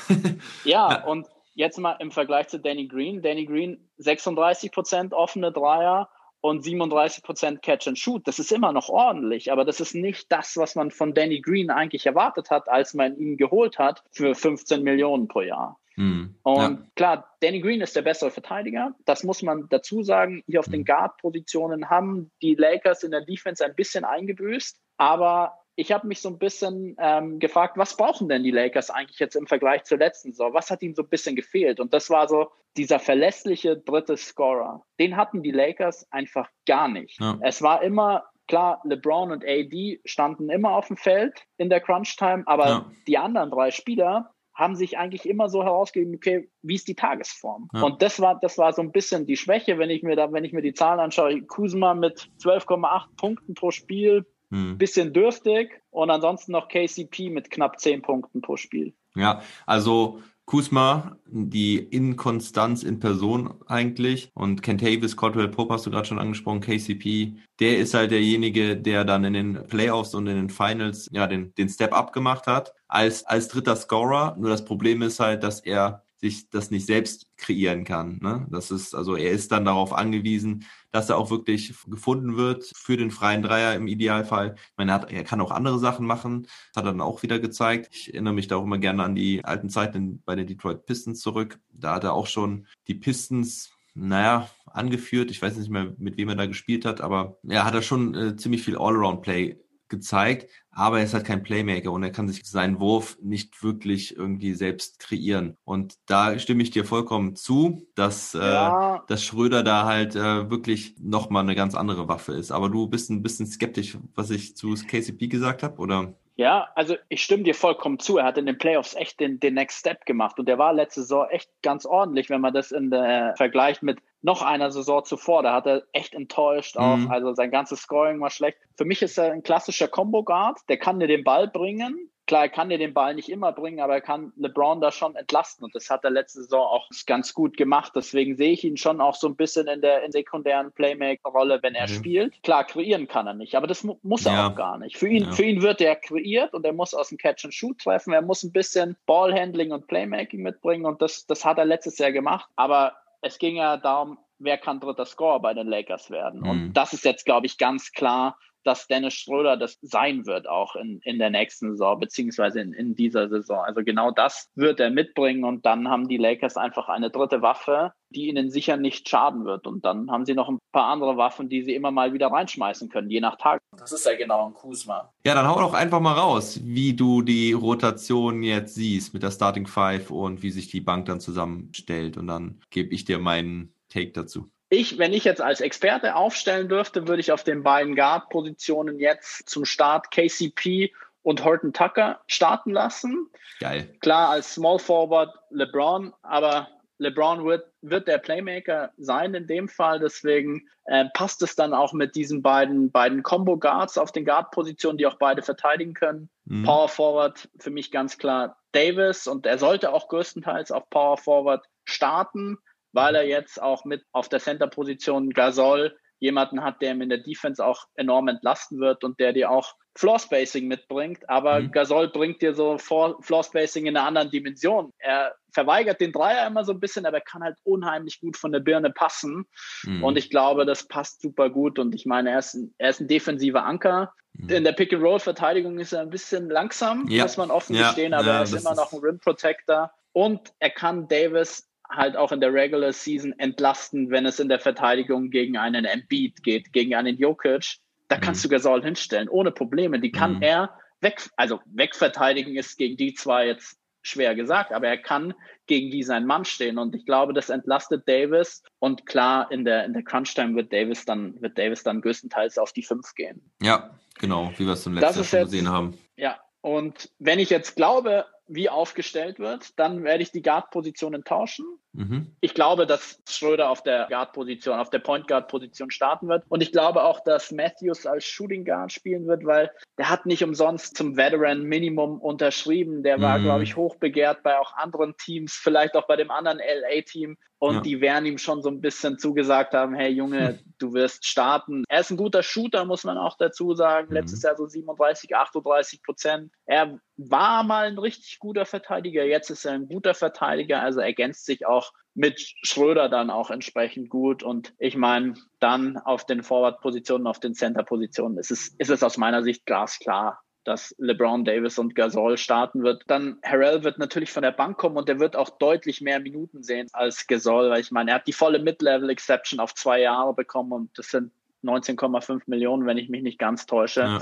ja, und jetzt mal im Vergleich zu Danny Green. Danny Green 36 Prozent offene Dreier und 37% Catch and Shoot. Das ist immer noch ordentlich, aber das ist nicht das, was man von Danny Green eigentlich erwartet hat, als man ihn geholt hat für 15 Millionen pro Jahr. Mhm. Und ja. klar, Danny Green ist der bessere Verteidiger. Das muss man dazu sagen. Hier auf den Guard-Positionen haben die Lakers in der Defense ein bisschen eingebüßt, aber ich habe mich so ein bisschen ähm, gefragt, was brauchen denn die Lakers eigentlich jetzt im Vergleich zur letzten Saison? Was hat ihnen so ein bisschen gefehlt? Und das war so dieser verlässliche dritte Scorer. Den hatten die Lakers einfach gar nicht. Ja. Es war immer klar, LeBron und AD standen immer auf dem Feld in der Crunch Time, aber ja. die anderen drei Spieler haben sich eigentlich immer so herausgegeben, okay, wie ist die Tagesform? Ja. Und das war, das war so ein bisschen die Schwäche, wenn ich mir da, wenn ich mir die Zahlen anschaue. Kuzma mit 12,8 Punkten pro Spiel, hm. Bisschen dürftig und ansonsten noch KCP mit knapp 10 Punkten pro Spiel. Ja, also Kusma, die Inkonstanz in Person eigentlich. Und Kentavis, Caldwell Pope hast du gerade schon angesprochen, KCP, der ist halt derjenige, der dann in den Playoffs und in den Finals ja den, den Step-Up gemacht hat als, als dritter Scorer. Nur das Problem ist halt, dass er sich das nicht selbst kreieren kann. Ne? Das ist, also er ist dann darauf angewiesen, dass er auch wirklich gefunden wird für den freien Dreier im Idealfall. Ich meine, er, hat, er kann auch andere Sachen machen. Hat er dann auch wieder gezeigt. Ich erinnere mich da auch immer gerne an die alten Zeiten bei den Detroit Pistons zurück. Da hat er auch schon die Pistons naja, angeführt. Ich weiß nicht mehr, mit wem er da gespielt hat, aber er hat da schon äh, ziemlich viel Allround-Play gezeigt, aber er ist halt kein Playmaker und er kann sich seinen Wurf nicht wirklich irgendwie selbst kreieren. Und da stimme ich dir vollkommen zu, dass, äh, ja. äh, dass Schröder da halt äh, wirklich nochmal eine ganz andere Waffe ist. Aber du bist ein bisschen skeptisch, was ich zu KCP gesagt habe, oder? Ja, also ich stimme dir vollkommen zu. Er hat in den Playoffs echt den, den Next Step gemacht und der war letzte Saison echt ganz ordentlich, wenn man das in der vergleicht mit noch einer Saison zuvor. Da hat er echt enttäuscht auch. Mhm. Also sein ganzes Scoring war schlecht. Für mich ist er ein klassischer Combo Guard. Der kann dir den Ball bringen, Klar, er kann dir den Ball nicht immer bringen, aber er kann LeBron da schon entlasten. Und das hat er letzte Saison auch ganz gut gemacht. Deswegen sehe ich ihn schon auch so ein bisschen in der in sekundären Playmaker-Rolle, wenn er mhm. spielt. Klar, kreieren kann er nicht, aber das mu muss er ja. auch gar nicht. Für ihn, ja. für ihn wird er kreiert und er muss aus dem Catch-and-Shoot treffen. Er muss ein bisschen Ballhandling und Playmaking mitbringen und das, das hat er letztes Jahr gemacht. Aber es ging ja darum, wer kann dritter Scorer bei den Lakers werden. Mhm. Und das ist jetzt, glaube ich, ganz klar dass Dennis Schröder das sein wird auch in, in der nächsten Saison, beziehungsweise in, in dieser Saison. Also genau das wird er mitbringen und dann haben die Lakers einfach eine dritte Waffe, die ihnen sicher nicht schaden wird. Und dann haben sie noch ein paar andere Waffen, die sie immer mal wieder reinschmeißen können, je nach Tag. Das ist ja genau ein Kusma. Ja, dann hau doch einfach mal raus, wie du die Rotation jetzt siehst mit der Starting Five und wie sich die Bank dann zusammenstellt. Und dann gebe ich dir meinen Take dazu. Ich, wenn ich jetzt als Experte aufstellen dürfte, würde ich auf den beiden Guard-Positionen jetzt zum Start KCP und Horton Tucker starten lassen. Geil. Klar, als Small Forward LeBron, aber LeBron wird, wird der Playmaker sein in dem Fall. Deswegen äh, passt es dann auch mit diesen beiden, beiden Combo Guards auf den Guard-Positionen, die auch beide verteidigen können. Mhm. Power Forward für mich ganz klar Davis und er sollte auch größtenteils auf Power Forward starten weil er jetzt auch mit auf der Center-Position Gasol jemanden hat, der ihm in der Defense auch enorm entlasten wird und der dir auch Floor Spacing mitbringt. Aber mhm. Gasol bringt dir so Floor Spacing in einer anderen Dimension. Er verweigert den Dreier immer so ein bisschen, aber er kann halt unheimlich gut von der Birne passen. Mhm. Und ich glaube, das passt super gut. Und ich meine, er ist ein, er ist ein defensiver Anker. Mhm. In der Pick-and-Roll-Verteidigung ist er ein bisschen langsam, ja. muss man offen ja. gestehen, aber ja, er ist immer noch ein Rim Protector. Und er kann Davis halt auch in der Regular Season entlasten, wenn es in der Verteidigung gegen einen Embiid geht, gegen einen Jokic. Da mhm. kannst du Gasol hinstellen, ohne Probleme. Die kann mhm. er weg, also wegverteidigen ist gegen die zwar jetzt schwer gesagt, aber er kann gegen die sein Mann stehen und ich glaube, das entlastet Davis und klar in der in der Crunch Time wird Davis dann wird Davis dann größtenteils auf die fünf gehen. Ja, genau, wie wir es zum letzten Jahr schon gesehen haben. Ja, und wenn ich jetzt glaube, wie aufgestellt wird, dann werde ich die Guard-Positionen tauschen. Mhm. Ich glaube, dass Schröder auf der Guard-Position, auf der Point Guard-Position starten wird. Und ich glaube auch, dass Matthews als Shooting Guard spielen wird, weil der hat nicht umsonst zum Veteran Minimum unterschrieben. Der war, mhm. glaube ich, hochbegehrt bei auch anderen Teams, vielleicht auch bei dem anderen LA-Team. Und ja. die werden ihm schon so ein bisschen zugesagt haben, hey Junge, du wirst starten. Er ist ein guter Shooter, muss man auch dazu sagen. Mhm. Letztes Jahr so 37, 38 Prozent. Er war mal ein richtig guter Verteidiger. Jetzt ist er ein guter Verteidiger. Also ergänzt sich auch mit Schröder dann auch entsprechend gut. Und ich meine, dann auf den Forward-Positionen, auf den Center-Positionen ist es, ist es aus meiner Sicht glasklar dass LeBron Davis und Gasol starten wird. Dann Harrell wird natürlich von der Bank kommen und er wird auch deutlich mehr Minuten sehen als Gasol, weil ich meine, er hat die volle Mid-Level-Exception auf zwei Jahre bekommen und das sind 19,5 Millionen, wenn ich mich nicht ganz täusche. Ja.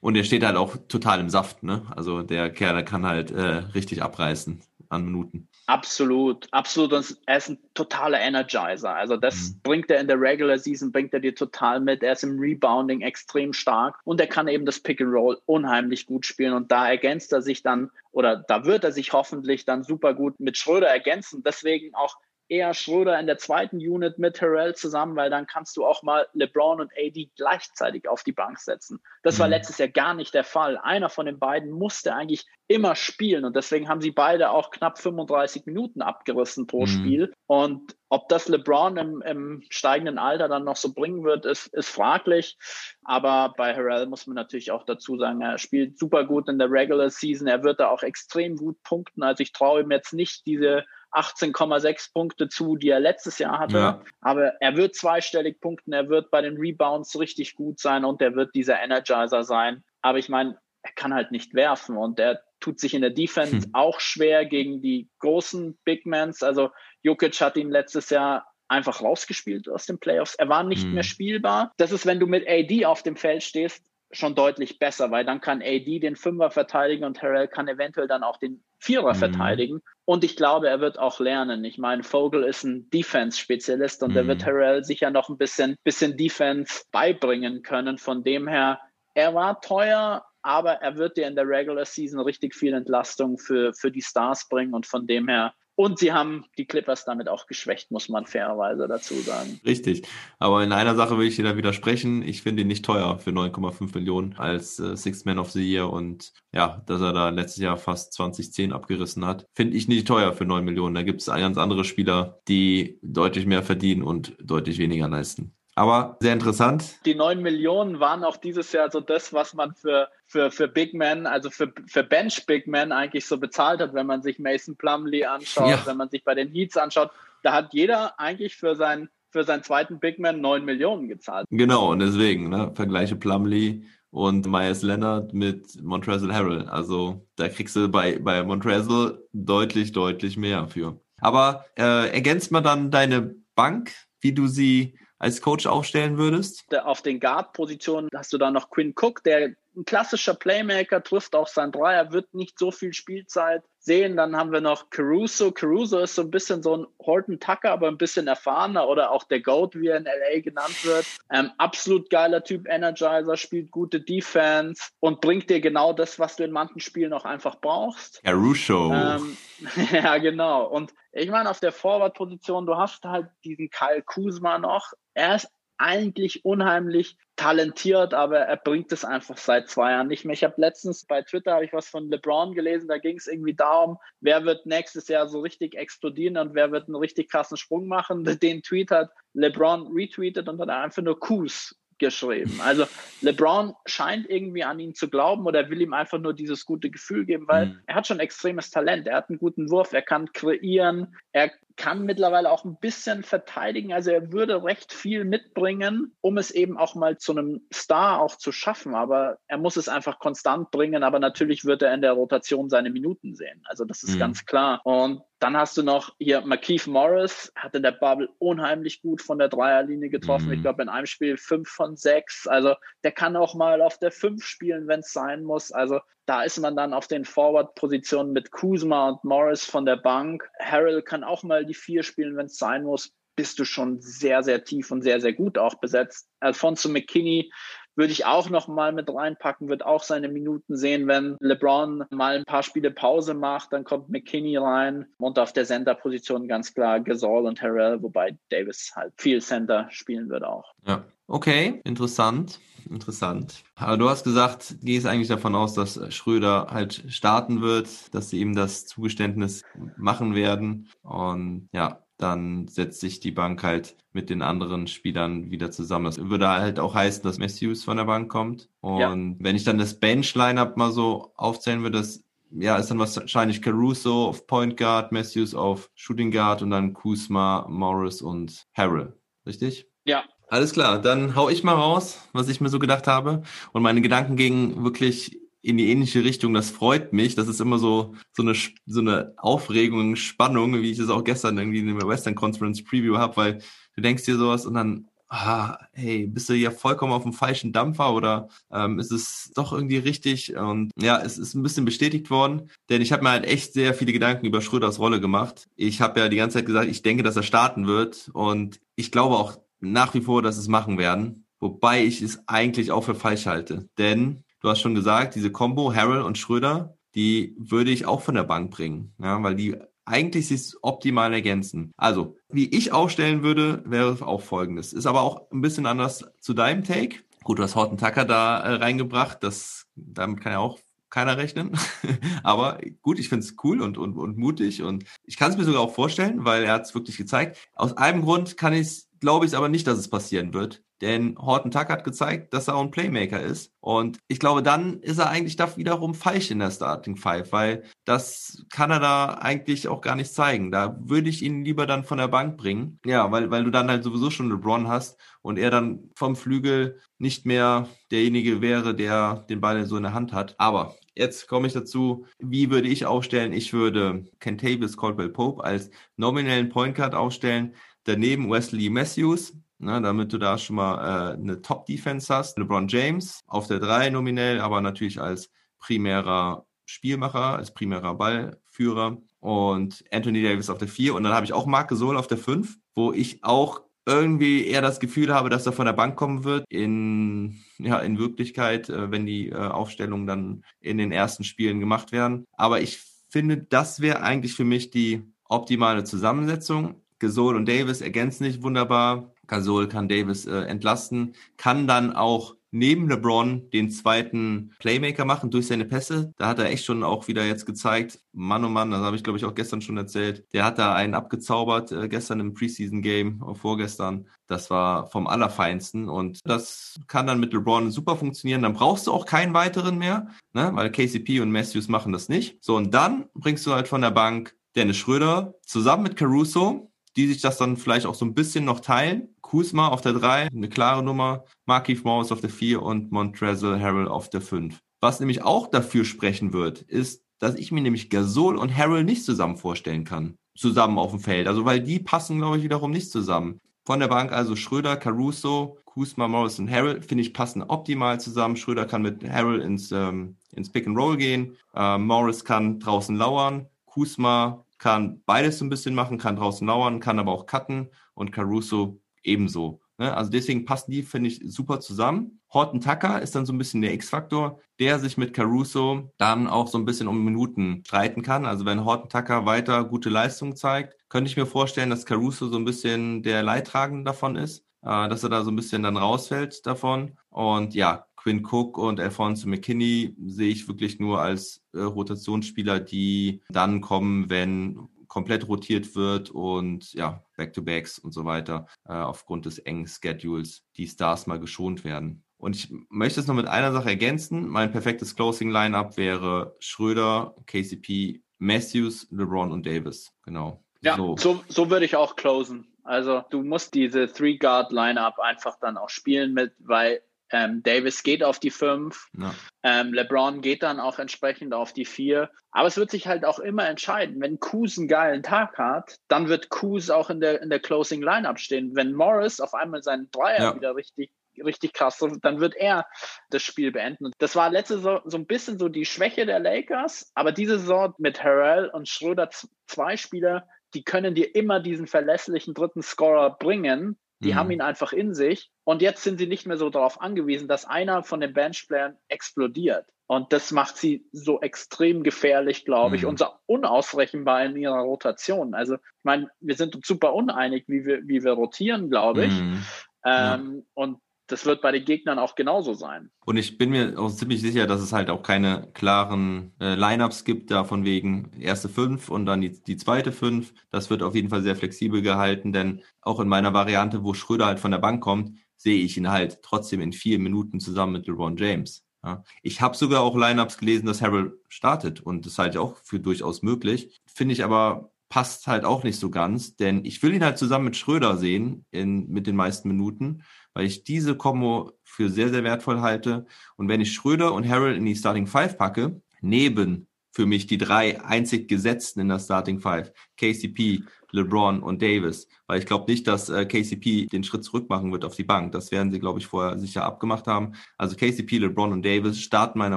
Und er steht halt auch total im Saft, ne? Also der Kerl, der kann halt äh, richtig abreißen an Minuten. Absolut, absolut. Und er ist ein totaler Energizer. Also das mhm. bringt er in der Regular Season, bringt er dir total mit. Er ist im Rebounding extrem stark und er kann eben das Pick and Roll unheimlich gut spielen. Und da ergänzt er sich dann oder da wird er sich hoffentlich dann super gut mit Schröder ergänzen. Deswegen auch eher Schröder in der zweiten Unit mit Harrell zusammen, weil dann kannst du auch mal LeBron und AD gleichzeitig auf die Bank setzen. Das war mhm. letztes Jahr gar nicht der Fall. Einer von den beiden musste eigentlich immer spielen und deswegen haben sie beide auch knapp 35 Minuten abgerissen pro mhm. Spiel. Und ob das LeBron im, im, steigenden Alter dann noch so bringen wird, ist, ist fraglich. Aber bei Harrell muss man natürlich auch dazu sagen, er spielt super gut in der Regular Season. Er wird da auch extrem gut punkten. Also ich traue ihm jetzt nicht diese 18,6 Punkte zu, die er letztes Jahr hatte. Ja. Aber er wird zweistellig punkten, er wird bei den Rebounds richtig gut sein und er wird dieser Energizer sein. Aber ich meine, er kann halt nicht werfen und er tut sich in der Defense hm. auch schwer gegen die großen Big Mans. Also Jokic hat ihn letztes Jahr einfach rausgespielt aus den Playoffs. Er war nicht hm. mehr spielbar. Das ist, wenn du mit AD auf dem Feld stehst, schon deutlich besser, weil dann kann AD den Fünfer verteidigen und Harrell kann eventuell dann auch den Vierer mhm. verteidigen. Und ich glaube, er wird auch lernen. Ich meine, Vogel ist ein Defense-Spezialist und mhm. der wird Harrell sicher noch ein bisschen, bisschen Defense beibringen können. Von dem her, er war teuer, aber er wird dir in der Regular Season richtig viel Entlastung für, für die Stars bringen und von dem her und sie haben die Clippers damit auch geschwächt, muss man fairerweise dazu sagen. Richtig. Aber in einer Sache will ich dir da widersprechen. Ich finde ihn nicht teuer für 9,5 Millionen als äh, Sixth Man of the Year. Und ja, dass er da letztes Jahr fast 2010 abgerissen hat, finde ich nicht teuer für 9 Millionen. Da gibt es ganz andere Spieler, die deutlich mehr verdienen und deutlich weniger leisten. Aber sehr interessant. Die 9 Millionen waren auch dieses Jahr so das, was man für, für, für Big Men, also für, für Bench Big Men eigentlich so bezahlt hat, wenn man sich Mason Plumley anschaut, ja. wenn man sich bei den Heats anschaut. Da hat jeder eigentlich für seinen für seinen zweiten Big Man 9 Millionen gezahlt. Genau, und deswegen, ne, vergleiche Plumley und Myers Leonard mit Montrezl Harrell. Also da kriegst du bei, bei Montrezl deutlich, deutlich mehr für. Aber äh, ergänzt mal dann deine Bank, wie du sie als Coach aufstellen würdest? Auf den Guard-Positionen hast du da noch Quinn Cook, der ein klassischer Playmaker, trifft auch sein Dreier, wird nicht so viel Spielzeit sehen. Dann haben wir noch Caruso. Caruso ist so ein bisschen so ein Horton Tucker, aber ein bisschen erfahrener oder auch der Goat, wie er in LA genannt wird. Ähm, absolut geiler Typ Energizer, spielt gute Defense und bringt dir genau das, was du in manchen Spielen auch einfach brauchst. Caruso. Ähm, ja, genau. Und ich meine, auf der Forward-Position, du hast halt diesen Kyle Kuzma noch. Er ist eigentlich unheimlich talentiert, aber er bringt es einfach seit zwei Jahren nicht mehr. Ich habe letztens bei Twitter habe ich was von LeBron gelesen, da ging es irgendwie darum, wer wird nächstes Jahr so richtig explodieren und wer wird einen richtig krassen Sprung machen. Den Tweet hat LeBron retweetet und hat einfach nur Kus geschrieben. Also LeBron scheint irgendwie an ihn zu glauben oder will ihm einfach nur dieses gute Gefühl geben, weil mhm. er hat schon extremes Talent. Er hat einen guten Wurf, er kann kreieren, er kann mittlerweile auch ein bisschen verteidigen. Also er würde recht viel mitbringen, um es eben auch mal zu einem Star auch zu schaffen. Aber er muss es einfach konstant bringen. Aber natürlich wird er in der Rotation seine Minuten sehen. Also das ist mhm. ganz klar. Und dann hast du noch hier Markeith Morris, hat in der Bubble unheimlich gut von der Dreierlinie getroffen. Mhm. Ich glaube, in einem Spiel fünf von sechs. Also der kann auch mal auf der fünf spielen, wenn es sein muss. Also da ist man dann auf den Forward-Positionen mit Kuzma und Morris von der Bank. Harrell kann auch mal die vier spielen, wenn es sein muss. Bist du schon sehr, sehr tief und sehr, sehr gut auch besetzt. Alfonso McKinney würde ich auch noch mal mit reinpacken, wird auch seine Minuten sehen, wenn LeBron mal ein paar Spiele Pause macht, dann kommt McKinney rein und auf der Center-Position ganz klar Gasol und Harrell, wobei Davis halt viel Center spielen wird auch. Ja, okay, interessant. Interessant. Aber du hast gesagt, gehst eigentlich davon aus, dass Schröder halt starten wird, dass sie ihm das Zugeständnis machen werden. Und ja, dann setzt sich die Bank halt mit den anderen Spielern wieder zusammen. Das würde halt auch heißen, dass Matthews von der Bank kommt. Und ja. wenn ich dann das Bench-Lineup mal so aufzählen würde, das ja, ist dann wahrscheinlich Caruso auf Point Guard, Matthews auf Shooting Guard und dann Kuzma, Morris und Harrell. Richtig? Ja. Alles klar, dann hau ich mal raus, was ich mir so gedacht habe. Und meine Gedanken gingen wirklich in die ähnliche Richtung. Das freut mich. Das ist immer so, so eine, so eine Aufregung, Spannung, wie ich es auch gestern irgendwie in der Western Conference Preview habe, weil du denkst dir sowas und dann, ah, hey, bist du ja vollkommen auf dem falschen Dampfer oder ähm, ist es doch irgendwie richtig? Und ja, es ist ein bisschen bestätigt worden, denn ich habe mir halt echt sehr viele Gedanken über Schröders Rolle gemacht. Ich habe ja die ganze Zeit gesagt, ich denke, dass er starten wird und ich glaube auch nach wie vor, dass es machen werden. Wobei ich es eigentlich auch für falsch halte. Denn du hast schon gesagt, diese Combo Harrell und Schröder, die würde ich auch von der Bank bringen, ja, weil die eigentlich sich optimal ergänzen. Also, wie ich aufstellen würde, wäre auch folgendes. Ist aber auch ein bisschen anders zu deinem Take. Gut, du hast Horton Tucker da äh, reingebracht. Das, damit kann ja auch keiner rechnen. Aber gut, ich finde es cool und, und, und mutig und ich kann es mir sogar auch vorstellen, weil er hat es wirklich gezeigt. Aus einem Grund kann ich glaube ich, aber nicht, dass es passieren wird. Denn Horton Tuck hat gezeigt, dass er auch ein Playmaker ist. Und ich glaube, dann ist er eigentlich da wiederum falsch in der Starting Five, weil das kann er da eigentlich auch gar nicht zeigen. Da würde ich ihn lieber dann von der Bank bringen. Ja, weil, weil du dann halt sowieso schon LeBron hast und er dann vom Flügel nicht mehr derjenige wäre, der den Ball so in der Hand hat. Aber jetzt komme ich dazu, wie würde ich aufstellen? Ich würde Kentavious Caldwell Pope als nominellen Point Guard aufstellen. Daneben Wesley Matthews, ne, damit du da schon mal äh, eine Top-Defense hast. LeBron James auf der 3 nominell, aber natürlich als primärer Spielmacher, als primärer Ballführer und Anthony Davis auf der 4 und dann habe ich auch Marc Gasol auf der 5, wo ich auch irgendwie eher das Gefühl habe, dass er von der Bank kommen wird. In, ja, in Wirklichkeit, äh, wenn die äh, Aufstellungen dann in den ersten Spielen gemacht werden. Aber ich finde, das wäre eigentlich für mich die optimale Zusammensetzung. Gasol und Davis ergänzen sich wunderbar. Gasol kann Davis äh, entlasten, kann dann auch neben LeBron den zweiten Playmaker machen durch seine Pässe. Da hat er echt schon auch wieder jetzt gezeigt, Mann oh Mann, das habe ich glaube ich auch gestern schon erzählt. Der hat da einen abgezaubert äh, gestern im Preseason Game, äh, vorgestern. Das war vom Allerfeinsten und das kann dann mit LeBron super funktionieren. Dann brauchst du auch keinen weiteren mehr, ne? weil KCP und Matthews machen das nicht. So und dann bringst du halt von der Bank Dennis Schröder zusammen mit Caruso die sich das dann vielleicht auch so ein bisschen noch teilen. Kuzma auf der 3, eine klare Nummer, Markif Morris auf der 4 und Montrezl Harrell auf der 5. Was nämlich auch dafür sprechen wird, ist, dass ich mir nämlich Gasol und Harrell nicht zusammen vorstellen kann. Zusammen auf dem Feld. Also, weil die passen, glaube ich, wiederum nicht zusammen. Von der Bank also Schröder, Caruso, Kuzma, Morris und Harrell, finde ich, passen optimal zusammen. Schröder kann mit Harrell ins, ähm, ins Pick and Roll gehen. Äh, Morris kann draußen lauern. Kuzma kann beides ein bisschen machen, kann draußen lauern, kann aber auch cutten und Caruso ebenso. Ne? Also deswegen passen die, finde ich, super zusammen. Horton Tucker ist dann so ein bisschen der X-Faktor, der sich mit Caruso dann auch so ein bisschen um Minuten streiten kann. Also wenn Horton Tucker weiter gute Leistung zeigt, könnte ich mir vorstellen, dass Caruso so ein bisschen der Leidtragende davon ist, äh, dass er da so ein bisschen dann rausfällt davon. Und ja, Quinn Cook und Alfonso McKinney sehe ich wirklich nur als äh, Rotationsspieler, die dann kommen, wenn komplett rotiert wird und ja, Back-to-Backs und so weiter äh, aufgrund des engen Schedules die Stars mal geschont werden. Und ich möchte es noch mit einer Sache ergänzen. Mein perfektes Closing-Lineup wäre Schröder, KCP, Matthews, LeBron und Davis. Genau. Ja, so, so, so würde ich auch closen. Also du musst diese Three-Guard-Lineup einfach dann auch spielen mit, weil ähm, Davis geht auf die 5. Ja. Ähm, LeBron geht dann auch entsprechend auf die 4. Aber es wird sich halt auch immer entscheiden. Wenn Kuz einen geilen Tag hat, dann wird Kuz auch in der, in der Closing Lineup stehen. Wenn Morris auf einmal seinen Dreier ja. wieder richtig richtig krass, dann wird er das Spiel beenden. Das war letzte Saison so ein bisschen so die Schwäche der Lakers, aber diese Saison mit Harrell und Schröder zwei Spieler, die können dir immer diesen verlässlichen dritten Scorer bringen, die mhm. haben ihn einfach in sich. Und jetzt sind sie nicht mehr so darauf angewiesen, dass einer von den Benchplayern explodiert. Und das macht sie so extrem gefährlich, glaube ich, mhm. und so unausrechenbar in ihrer Rotation. Also, ich meine, wir sind uns super uneinig, wie wir, wie wir rotieren, glaube ich. Mhm. Ähm, ja. Und das wird bei den Gegnern auch genauso sein. Und ich bin mir auch ziemlich sicher, dass es halt auch keine klaren äh, Lineups gibt, da von wegen erste fünf und dann die, die zweite fünf. Das wird auf jeden Fall sehr flexibel gehalten, denn auch in meiner Variante, wo Schröder halt von der Bank kommt, sehe ich ihn halt trotzdem in vier Minuten zusammen mit LeBron James. Ja. Ich habe sogar auch Lineups gelesen, dass Harold startet und das halte ich auch für durchaus möglich. Finde ich aber passt halt auch nicht so ganz, denn ich will ihn halt zusammen mit Schröder sehen in, mit den meisten Minuten weil ich diese Kombo für sehr, sehr wertvoll halte. Und wenn ich Schröder und Harold in die Starting Five packe, neben für mich die drei einzig Gesetzten in der Starting Five, KCP, LeBron und Davis, weil ich glaube nicht, dass äh, KCP den Schritt zurück machen wird auf die Bank. Das werden sie, glaube ich, vorher sicher abgemacht haben. Also KCP, LeBron und Davis starten meiner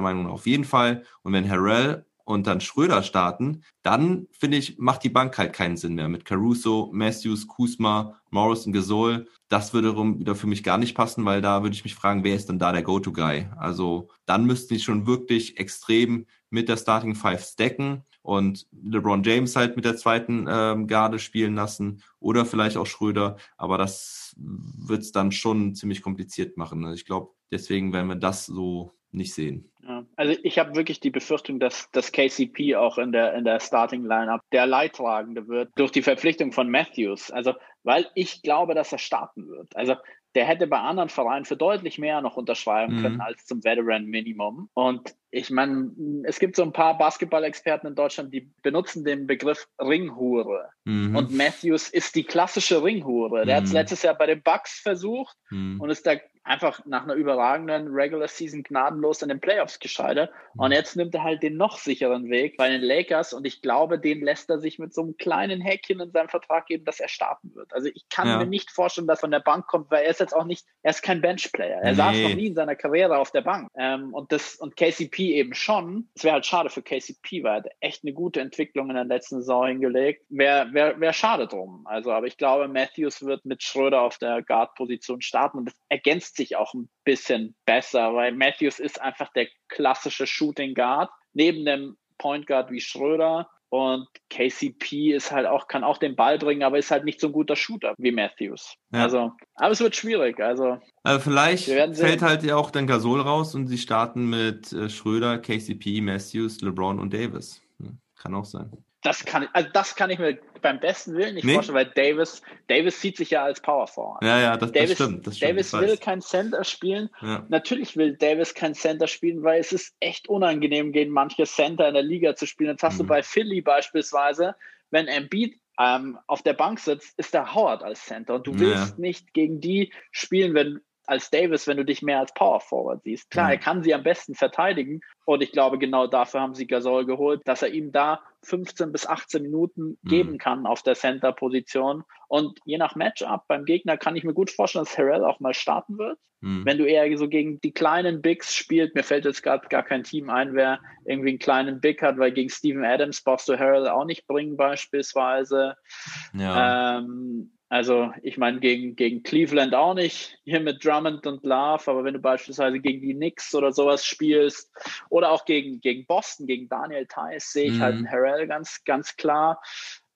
Meinung nach auf jeden Fall. Und wenn Harrell und dann Schröder starten, dann finde ich, macht die Bank halt keinen Sinn mehr. Mit Caruso, Matthews, Kuzma, Morrison, Gasol. Das würde wieder für mich gar nicht passen, weil da würde ich mich fragen, wer ist denn da der Go-To-Guy? Also dann müssten sie schon wirklich extrem mit der Starting Five stacken. und LeBron James halt mit der zweiten ähm, Garde spielen lassen oder vielleicht auch Schröder. Aber das wird es dann schon ziemlich kompliziert machen. Also ich glaube, deswegen werden wir das so nicht sehen. Ja, also ich habe wirklich die Befürchtung, dass das KCP auch in der in der Starting Lineup der Leidtragende wird durch die Verpflichtung von Matthews. Also weil ich glaube, dass er starten wird. Also der hätte bei anderen Vereinen für deutlich mehr noch unterschreiben mhm. können als zum Veteran Minimum. Und ich meine, es gibt so ein paar Basketball-Experten in Deutschland, die benutzen den Begriff Ringhure. Mhm. Und Matthews ist die klassische Ringhure. Der mhm. hat es letztes Jahr bei den Bucks versucht mhm. und ist da einfach nach einer überragenden Regular Season gnadenlos in den Playoffs gescheitert. Und mhm. jetzt nimmt er halt den noch sicheren Weg bei den Lakers und ich glaube, den lässt er sich mit so einem kleinen Häkchen in seinem Vertrag geben, dass er starten wird. Also ich kann ja. mir nicht vorstellen, dass er von der Bank kommt, weil er ist jetzt auch nicht, er ist kein Benchplayer. Er nee. saß noch nie in seiner Karriere auf der Bank. Ähm, und das, und KCP eben schon. Es wäre halt schade für KCP, weil er hat echt eine gute Entwicklung in der letzten Saison hingelegt. Wäre wär, wär schade drum. Also, aber ich glaube, Matthews wird mit Schröder auf der Guard-Position starten und das ergänzt sich auch ein bisschen besser, weil Matthews ist einfach der klassische Shooting Guard. Neben dem Point Guard wie Schröder und KCP ist halt auch, kann auch den Ball bringen, aber ist halt nicht so ein guter Shooter wie Matthews. Ja. Also, aber es wird schwierig. Also, also vielleicht fällt halt ja auch dann Gasol raus und sie starten mit äh, Schröder, KCP, Matthews, LeBron und Davis. Hm, kann auch sein das kann, also das kann ich mir beim besten Willen nicht nee. vorstellen, weil Davis, Davis sieht sich ja als Power Forward. Ja, ja, das, Davis, das stimmt. Das stimmt Davis will kein Center spielen. Ja. Natürlich will Davis kein Center spielen, weil es ist echt unangenehm, gegen manche Center in der Liga zu spielen. Jetzt hast mhm. du bei Philly beispielsweise, wenn Embiid ähm, auf der Bank sitzt, ist der Howard als Center und du willst ja. nicht gegen die spielen, wenn als Davis, wenn du dich mehr als Power Forward siehst. Klar, mhm. er kann sie am besten verteidigen und ich glaube, genau dafür haben sie Gasol geholt, dass er ihm da 15 bis 18 Minuten mhm. geben kann auf der Center-Position. Und je nach Matchup beim Gegner kann ich mir gut vorstellen, dass Harrell auch mal starten wird. Mhm. Wenn du eher so gegen die kleinen Bigs spielst, mir fällt jetzt gerade gar kein Team ein, wer irgendwie einen kleinen Big hat, weil gegen Steven Adams brauchst du Harrell auch nicht bringen beispielsweise. Ja. Ähm, also ich meine, gegen, gegen Cleveland auch nicht, hier mit Drummond und Love, aber wenn du beispielsweise gegen die Knicks oder sowas spielst oder auch gegen, gegen Boston, gegen Daniel Tice, sehe ich halt mhm. halt einen Harrell ganz, ganz klar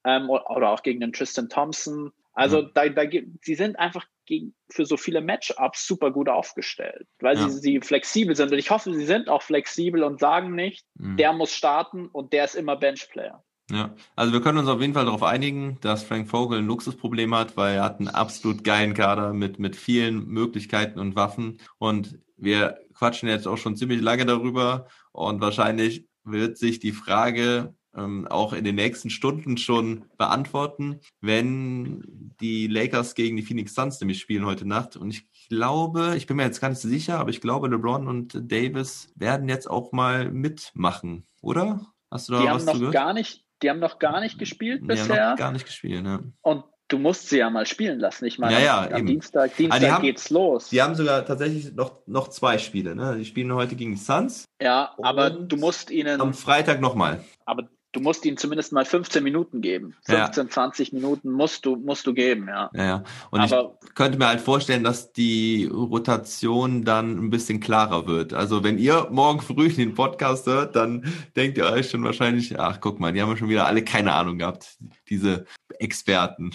ähm, oder auch gegen den Tristan Thompson. Also mhm. da, da sie sind einfach gegen, für so viele Matchups super gut aufgestellt, weil ja. sie, sie flexibel sind. Und ich hoffe, sie sind auch flexibel und sagen nicht, mhm. der muss starten und der ist immer Benchplayer. Ja, also wir können uns auf jeden Fall darauf einigen, dass Frank Vogel ein Luxusproblem hat, weil er hat einen absolut geilen Kader mit, mit vielen Möglichkeiten und Waffen. Und wir quatschen jetzt auch schon ziemlich lange darüber. Und wahrscheinlich wird sich die Frage ähm, auch in den nächsten Stunden schon beantworten, wenn die Lakers gegen die Phoenix Suns nämlich spielen heute Nacht. Und ich glaube, ich bin mir jetzt gar nicht so sicher, aber ich glaube, LeBron und Davis werden jetzt auch mal mitmachen, oder? Hast du da die was haben noch gar nicht, die haben noch gar nicht gespielt die bisher. Haben noch gar nicht gespielt, ne? Und du musst sie ja mal spielen lassen. Ich meine, ja, ja, am eben. Dienstag, Dienstag also haben, geht's los. Die haben sogar tatsächlich noch, noch zwei Spiele. Ne? Die spielen heute gegen die Suns. Ja, aber du musst ihnen. Am Freitag nochmal. Aber du musst ihnen zumindest mal 15 Minuten geben. 15, ja. 20 Minuten musst du, musst du geben, ja. Ja, ja. Und Aber, ich könnte mir halt vorstellen, dass die Rotation dann ein bisschen klarer wird. Also wenn ihr morgen früh den Podcast hört, dann denkt ihr euch schon wahrscheinlich, ach guck mal, die haben ja schon wieder alle keine Ahnung gehabt, diese Experten.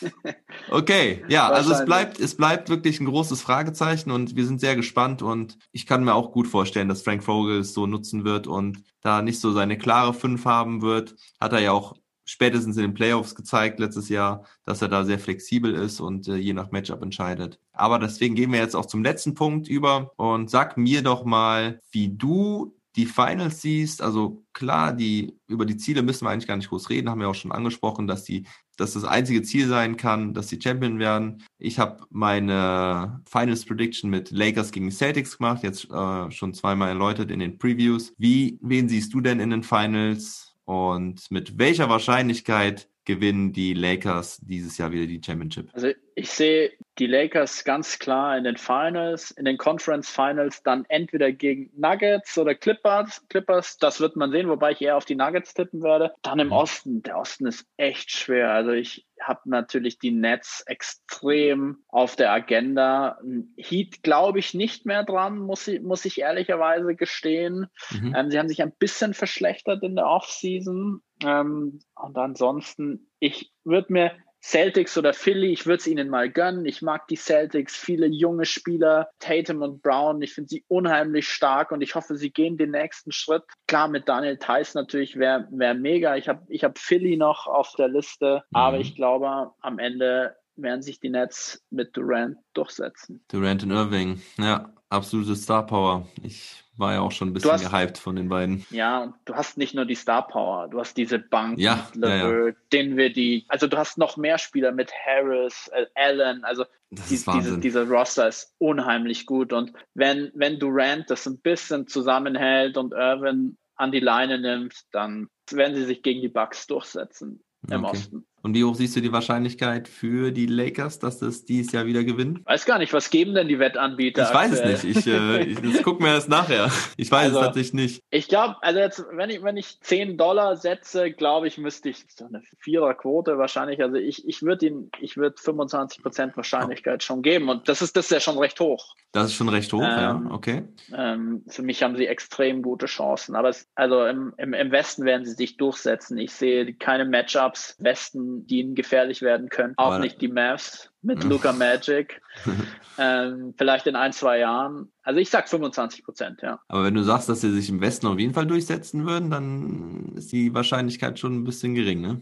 Okay, ja, also es bleibt, es bleibt wirklich ein großes Fragezeichen und wir sind sehr gespannt und ich kann mir auch gut vorstellen, dass Frank Vogel es so nutzen wird und da nicht so seine klare Fünf haben wird. Hat er ja auch spätestens in den Playoffs gezeigt letztes Jahr, dass er da sehr flexibel ist und äh, je nach Matchup entscheidet. Aber deswegen gehen wir jetzt auch zum letzten Punkt über und sag mir doch mal, wie du die Finals siehst, also klar, die, über die Ziele müssen wir eigentlich gar nicht groß reden, haben wir auch schon angesprochen, dass die, dass das einzige Ziel sein kann, dass die Champion werden. Ich habe meine Finals Prediction mit Lakers gegen Celtics gemacht, jetzt äh, schon zweimal erläutert in den Previews. Wie, wen siehst du denn in den Finals? Und mit welcher Wahrscheinlichkeit gewinnen die Lakers dieses Jahr wieder die Championship? Also ich sehe die Lakers ganz klar in den Finals, in den Conference Finals, dann entweder gegen Nuggets oder Clippers. Clippers, das wird man sehen, wobei ich eher auf die Nuggets tippen werde. Dann im mhm. Osten. Der Osten ist echt schwer. Also ich habe natürlich die Nets extrem auf der Agenda. Heat glaube ich nicht mehr dran, muss ich, muss ich ehrlicherweise gestehen. Mhm. Ähm, sie haben sich ein bisschen verschlechtert in der Offseason. Ähm, und ansonsten, ich würde mir Celtics oder Philly, ich würde es ihnen mal gönnen. Ich mag die Celtics, viele junge Spieler, Tatum und Brown. Ich finde sie unheimlich stark und ich hoffe, sie gehen den nächsten Schritt. Klar, mit Daniel Theiss natürlich wäre wär mega. Ich habe ich hab Philly noch auf der Liste, mhm. aber ich glaube, am Ende werden sich die Nets mit Durant durchsetzen. Durant und Irving, ja, absolute Star Power. Ich war ja auch schon ein bisschen hast, gehypt von den beiden. Ja, und du hast nicht nur die Star Power, du hast diese Bank, ja, ja, ja. die, also du hast noch mehr Spieler mit Harris, äh, Allen, also die, diese, dieser Roster ist unheimlich gut und wenn, wenn Durant das ein bisschen zusammenhält und Irvin an die Leine nimmt, dann werden sie sich gegen die Bucks durchsetzen im okay. Osten. Und wie hoch siehst du die Wahrscheinlichkeit für die Lakers, dass das dieses Jahr wieder gewinnen? Weiß gar nicht, was geben denn die Wettanbieter? Ich weiß es nicht. Ich, äh, ich das guck mir das nachher. Ich weiß also, es tatsächlich nicht. Ich glaube, also jetzt, wenn ich, wenn ich 10 Dollar setze, glaube ich, müsste ich so eine Viererquote wahrscheinlich. Also ich, ich würde ihn, ich würde 25 Prozent Wahrscheinlichkeit oh. schon geben. Und das ist, das ist ja schon recht hoch. Das ist schon recht hoch, ähm, ja. Okay. Ähm, für mich haben sie extrem gute Chancen. Aber es, also im, im, im Westen werden sie sich durchsetzen. Ich sehe keine Matchups Westen die ihnen gefährlich werden können. Auch Aber nicht die Mavs mit Luca Magic. ähm, vielleicht in ein, zwei Jahren. Also ich sag 25 Prozent, ja. Aber wenn du sagst, dass sie sich im Westen auf jeden Fall durchsetzen würden, dann ist die Wahrscheinlichkeit schon ein bisschen gering, ne?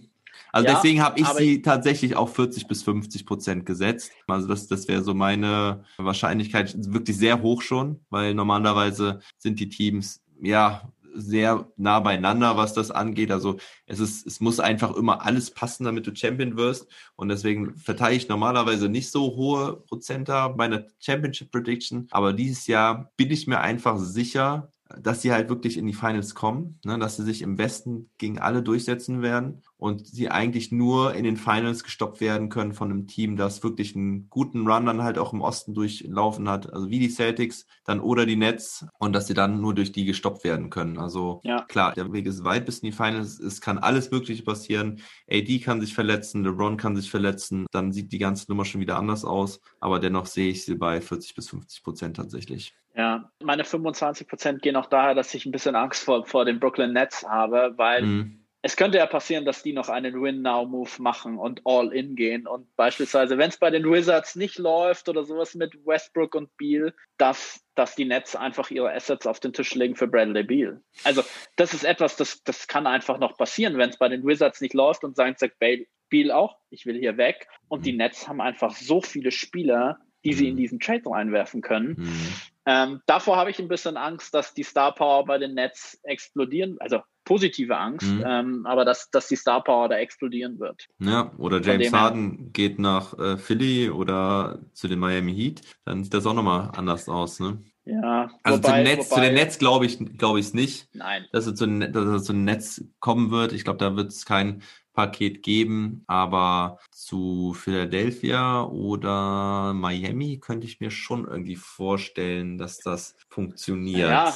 Also ja, deswegen habe ich sie tatsächlich auf 40 bis 50 Prozent gesetzt. Also das, das wäre so meine Wahrscheinlichkeit wirklich sehr hoch schon, weil normalerweise sind die Teams ja sehr nah beieinander, was das angeht. Also es ist, es muss einfach immer alles passen, damit du Champion wirst. Und deswegen verteile ich normalerweise nicht so hohe Prozenter bei einer Championship Prediction. Aber dieses Jahr bin ich mir einfach sicher, dass sie halt wirklich in die Finals kommen, ne, dass sie sich im Westen gegen alle durchsetzen werden und sie eigentlich nur in den Finals gestoppt werden können von einem Team, das wirklich einen guten Run dann halt auch im Osten durchlaufen hat, also wie die Celtics dann oder die Nets und dass sie dann nur durch die gestoppt werden können. Also ja. klar, der Weg ist weit bis in die Finals, es kann alles Mögliche passieren. AD kann sich verletzen, LeBron kann sich verletzen, dann sieht die ganze Nummer schon wieder anders aus, aber dennoch sehe ich sie bei 40 bis 50 Prozent tatsächlich. Ja, meine 25 Prozent gehen auch daher, dass ich ein bisschen Angst vor, vor den Brooklyn Nets habe, weil mhm. Es könnte ja passieren, dass die noch einen Win-Now-Move machen und All-In gehen. Und beispielsweise, wenn es bei den Wizards nicht läuft oder sowas mit Westbrook und Beal, dass, dass die Nets einfach ihre Assets auf den Tisch legen für Bradley Beal. Also, das ist etwas, das, das kann einfach noch passieren, wenn es bei den Wizards nicht läuft und sagen, sagt Beal auch, ich will hier weg. Und die mhm. Nets haben einfach so viele Spieler, die sie in mhm. diesen Trade reinwerfen können. Mhm. Ähm, davor habe ich ein bisschen Angst, dass die Star Power bei den Nets explodieren, also positive Angst, mhm. ähm, aber dass, dass die Star Power da explodieren wird. Ja, oder James Harden geht nach äh, Philly oder zu den Miami Heat, dann sieht das auch nochmal anders aus, ne? Ja, also wobei, zu, den Netz, wobei, zu den Netz glaube ich, glaube ich es nicht. Nein. Dass es zu, dass zu Netz kommen wird. Ich glaube, da wird es kein Paket geben, aber zu Philadelphia oder Miami könnte ich mir schon irgendwie vorstellen, dass das funktioniert. Ja,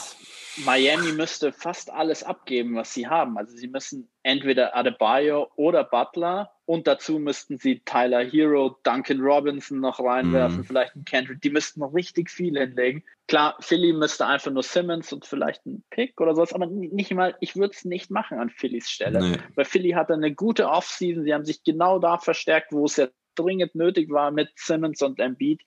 Miami müsste fast alles abgeben, was sie haben. Also sie müssen entweder Adebayo oder Butler und dazu müssten sie Tyler Hero, Duncan Robinson noch reinwerfen, mm. vielleicht ein Kendrick. Die müssten noch richtig viel hinlegen. Klar, Philly müsste einfach nur Simmons und vielleicht ein Pick oder sowas, aber nicht mal, ich würde es nicht machen an Phillys Stelle. Nee. Weil Philly hatte eine gute Offseason. Sie haben sich genau da verstärkt, wo es ja dringend nötig war mit Simmons und Embiid.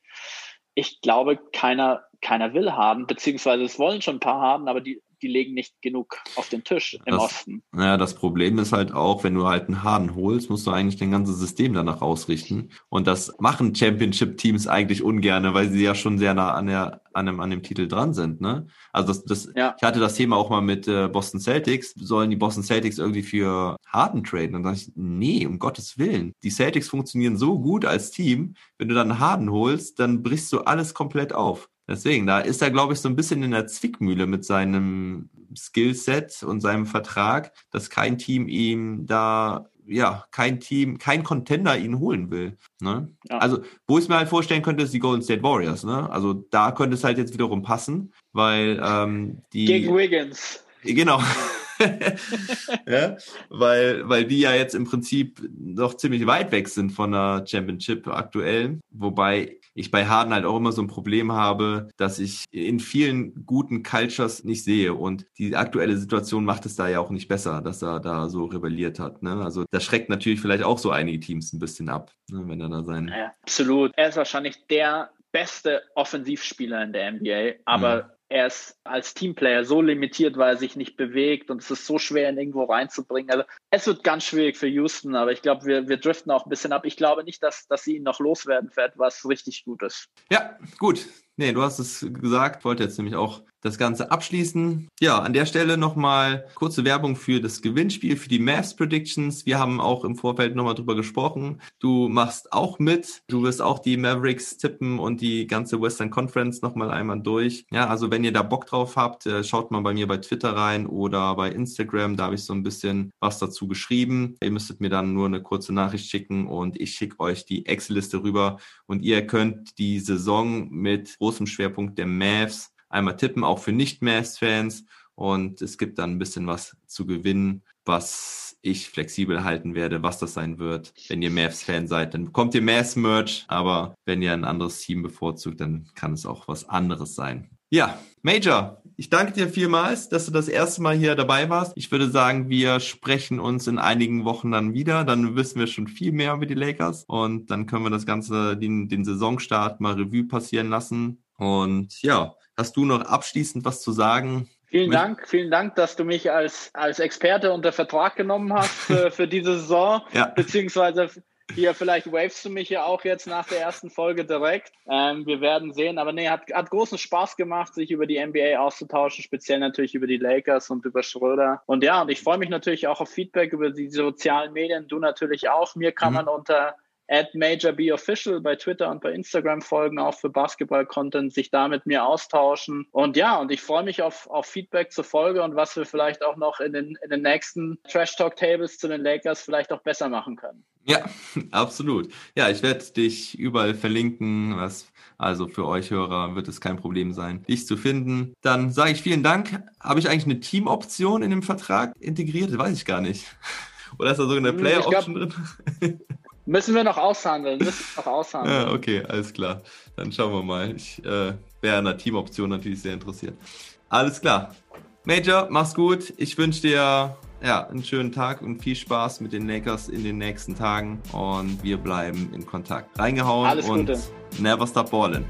Ich glaube, keiner, keiner will haben, beziehungsweise es wollen schon ein paar haben, aber die die legen nicht genug auf den Tisch im das, Osten. Naja, das Problem ist halt auch, wenn du halt einen Harden holst, musst du eigentlich dein ganzes System danach ausrichten. Und das machen Championship-Teams eigentlich ungerne, weil sie ja schon sehr nah an, der, an, dem, an dem Titel dran sind. Ne? Also das, das, ja. ich hatte das Thema auch mal mit äh, Boston Celtics. Sollen die Boston Celtics irgendwie für Harden traden? Und dann dachte ich, nee, um Gottes Willen. Die Celtics funktionieren so gut als Team. Wenn du dann Harden holst, dann brichst du alles komplett auf. Deswegen, da ist er, glaube ich, so ein bisschen in der Zwickmühle mit seinem Skillset und seinem Vertrag, dass kein Team ihm da ja kein Team, kein Contender ihn holen will. Ne? Ja. Also, wo ich mir halt vorstellen könnte, ist die Golden State Warriors. Ne? Also da könnte es halt jetzt wiederum passen, weil ähm, die. Gegen Wiggins. Genau. ja, weil, weil die ja jetzt im Prinzip noch ziemlich weit weg sind von der Championship aktuell. Wobei ich bei Harden halt auch immer so ein Problem habe, dass ich in vielen guten Cultures nicht sehe. Und die aktuelle Situation macht es da ja auch nicht besser, dass er da so rebelliert hat. Ne? Also das schreckt natürlich vielleicht auch so einige Teams ein bisschen ab, ne? wenn er da sein. Ja, absolut. Er ist wahrscheinlich der beste Offensivspieler in der NBA, aber mhm er ist als Teamplayer so limitiert, weil er sich nicht bewegt und es ist so schwer, ihn irgendwo reinzubringen. Also es wird ganz schwierig für Houston, aber ich glaube, wir, wir driften auch ein bisschen ab. Ich glaube nicht, dass, dass sie ihn noch loswerden für etwas richtig Gutes. Ja, gut. Nee, du hast es gesagt, wollte jetzt nämlich auch das Ganze abschließen. Ja, an der Stelle nochmal kurze Werbung für das Gewinnspiel, für die Mavs Predictions. Wir haben auch im Vorfeld nochmal drüber gesprochen. Du machst auch mit. Du wirst auch die Mavericks tippen und die ganze Western Conference nochmal einmal durch. Ja, also wenn ihr da Bock drauf habt, äh, schaut mal bei mir bei Twitter rein oder bei Instagram. Da habe ich so ein bisschen was dazu geschrieben. Ihr müsstet mir dann nur eine kurze Nachricht schicken und ich schicke euch die Excel-Liste rüber und ihr könnt die Saison mit großem Schwerpunkt der Mavs einmal tippen, auch für Nicht-Mavs-Fans. Und es gibt dann ein bisschen was zu gewinnen, was ich flexibel halten werde, was das sein wird. Wenn ihr Mavs-Fan seid, dann bekommt ihr Mavs-Merch, aber wenn ihr ein anderes Team bevorzugt, dann kann es auch was anderes sein. Ja, Major, ich danke dir vielmals, dass du das erste Mal hier dabei warst. Ich würde sagen, wir sprechen uns in einigen Wochen dann wieder. Dann wissen wir schon viel mehr über die Lakers und dann können wir das Ganze, den, den Saisonstart mal Revue passieren lassen. Und ja, Hast du noch abschließend was zu sagen? Vielen Dank, vielen Dank, dass du mich als, als Experte unter Vertrag genommen hast für, für diese Saison, ja. beziehungsweise hier vielleicht wavest du mich ja auch jetzt nach der ersten Folge direkt. Ähm, wir werden sehen, aber nee, hat, hat großen Spaß gemacht, sich über die NBA auszutauschen, speziell natürlich über die Lakers und über Schröder. Und ja, und ich freue mich natürlich auch auf Feedback über die sozialen Medien, du natürlich auch. Mir kann mhm. man unter at MajorBOfficial bei Twitter und bei Instagram folgen, auch für Basketball-Content, sich da mit mir austauschen. Und ja, und ich freue mich auf, auf Feedback zur Folge und was wir vielleicht auch noch in den, in den nächsten Trash Talk Tables zu den Lakers vielleicht auch besser machen können. Ja, absolut. Ja, ich werde dich überall verlinken. Was, also für euch Hörer wird es kein Problem sein, dich zu finden. Dann sage ich vielen Dank. Habe ich eigentlich eine Teamoption in dem Vertrag integriert? weiß ich gar nicht. Oder ist da so eine hm, Player-Option drin? Müssen wir noch aushandeln, müssen wir noch aushandeln. ja, okay, alles klar. Dann schauen wir mal. Ich äh, wäre an der Teamoption natürlich sehr interessiert. Alles klar. Major, mach's gut. Ich wünsche dir ja, einen schönen Tag und viel Spaß mit den Lakers in den nächsten Tagen. Und wir bleiben in Kontakt. Reingehauen Alles und Gute. never stop balling.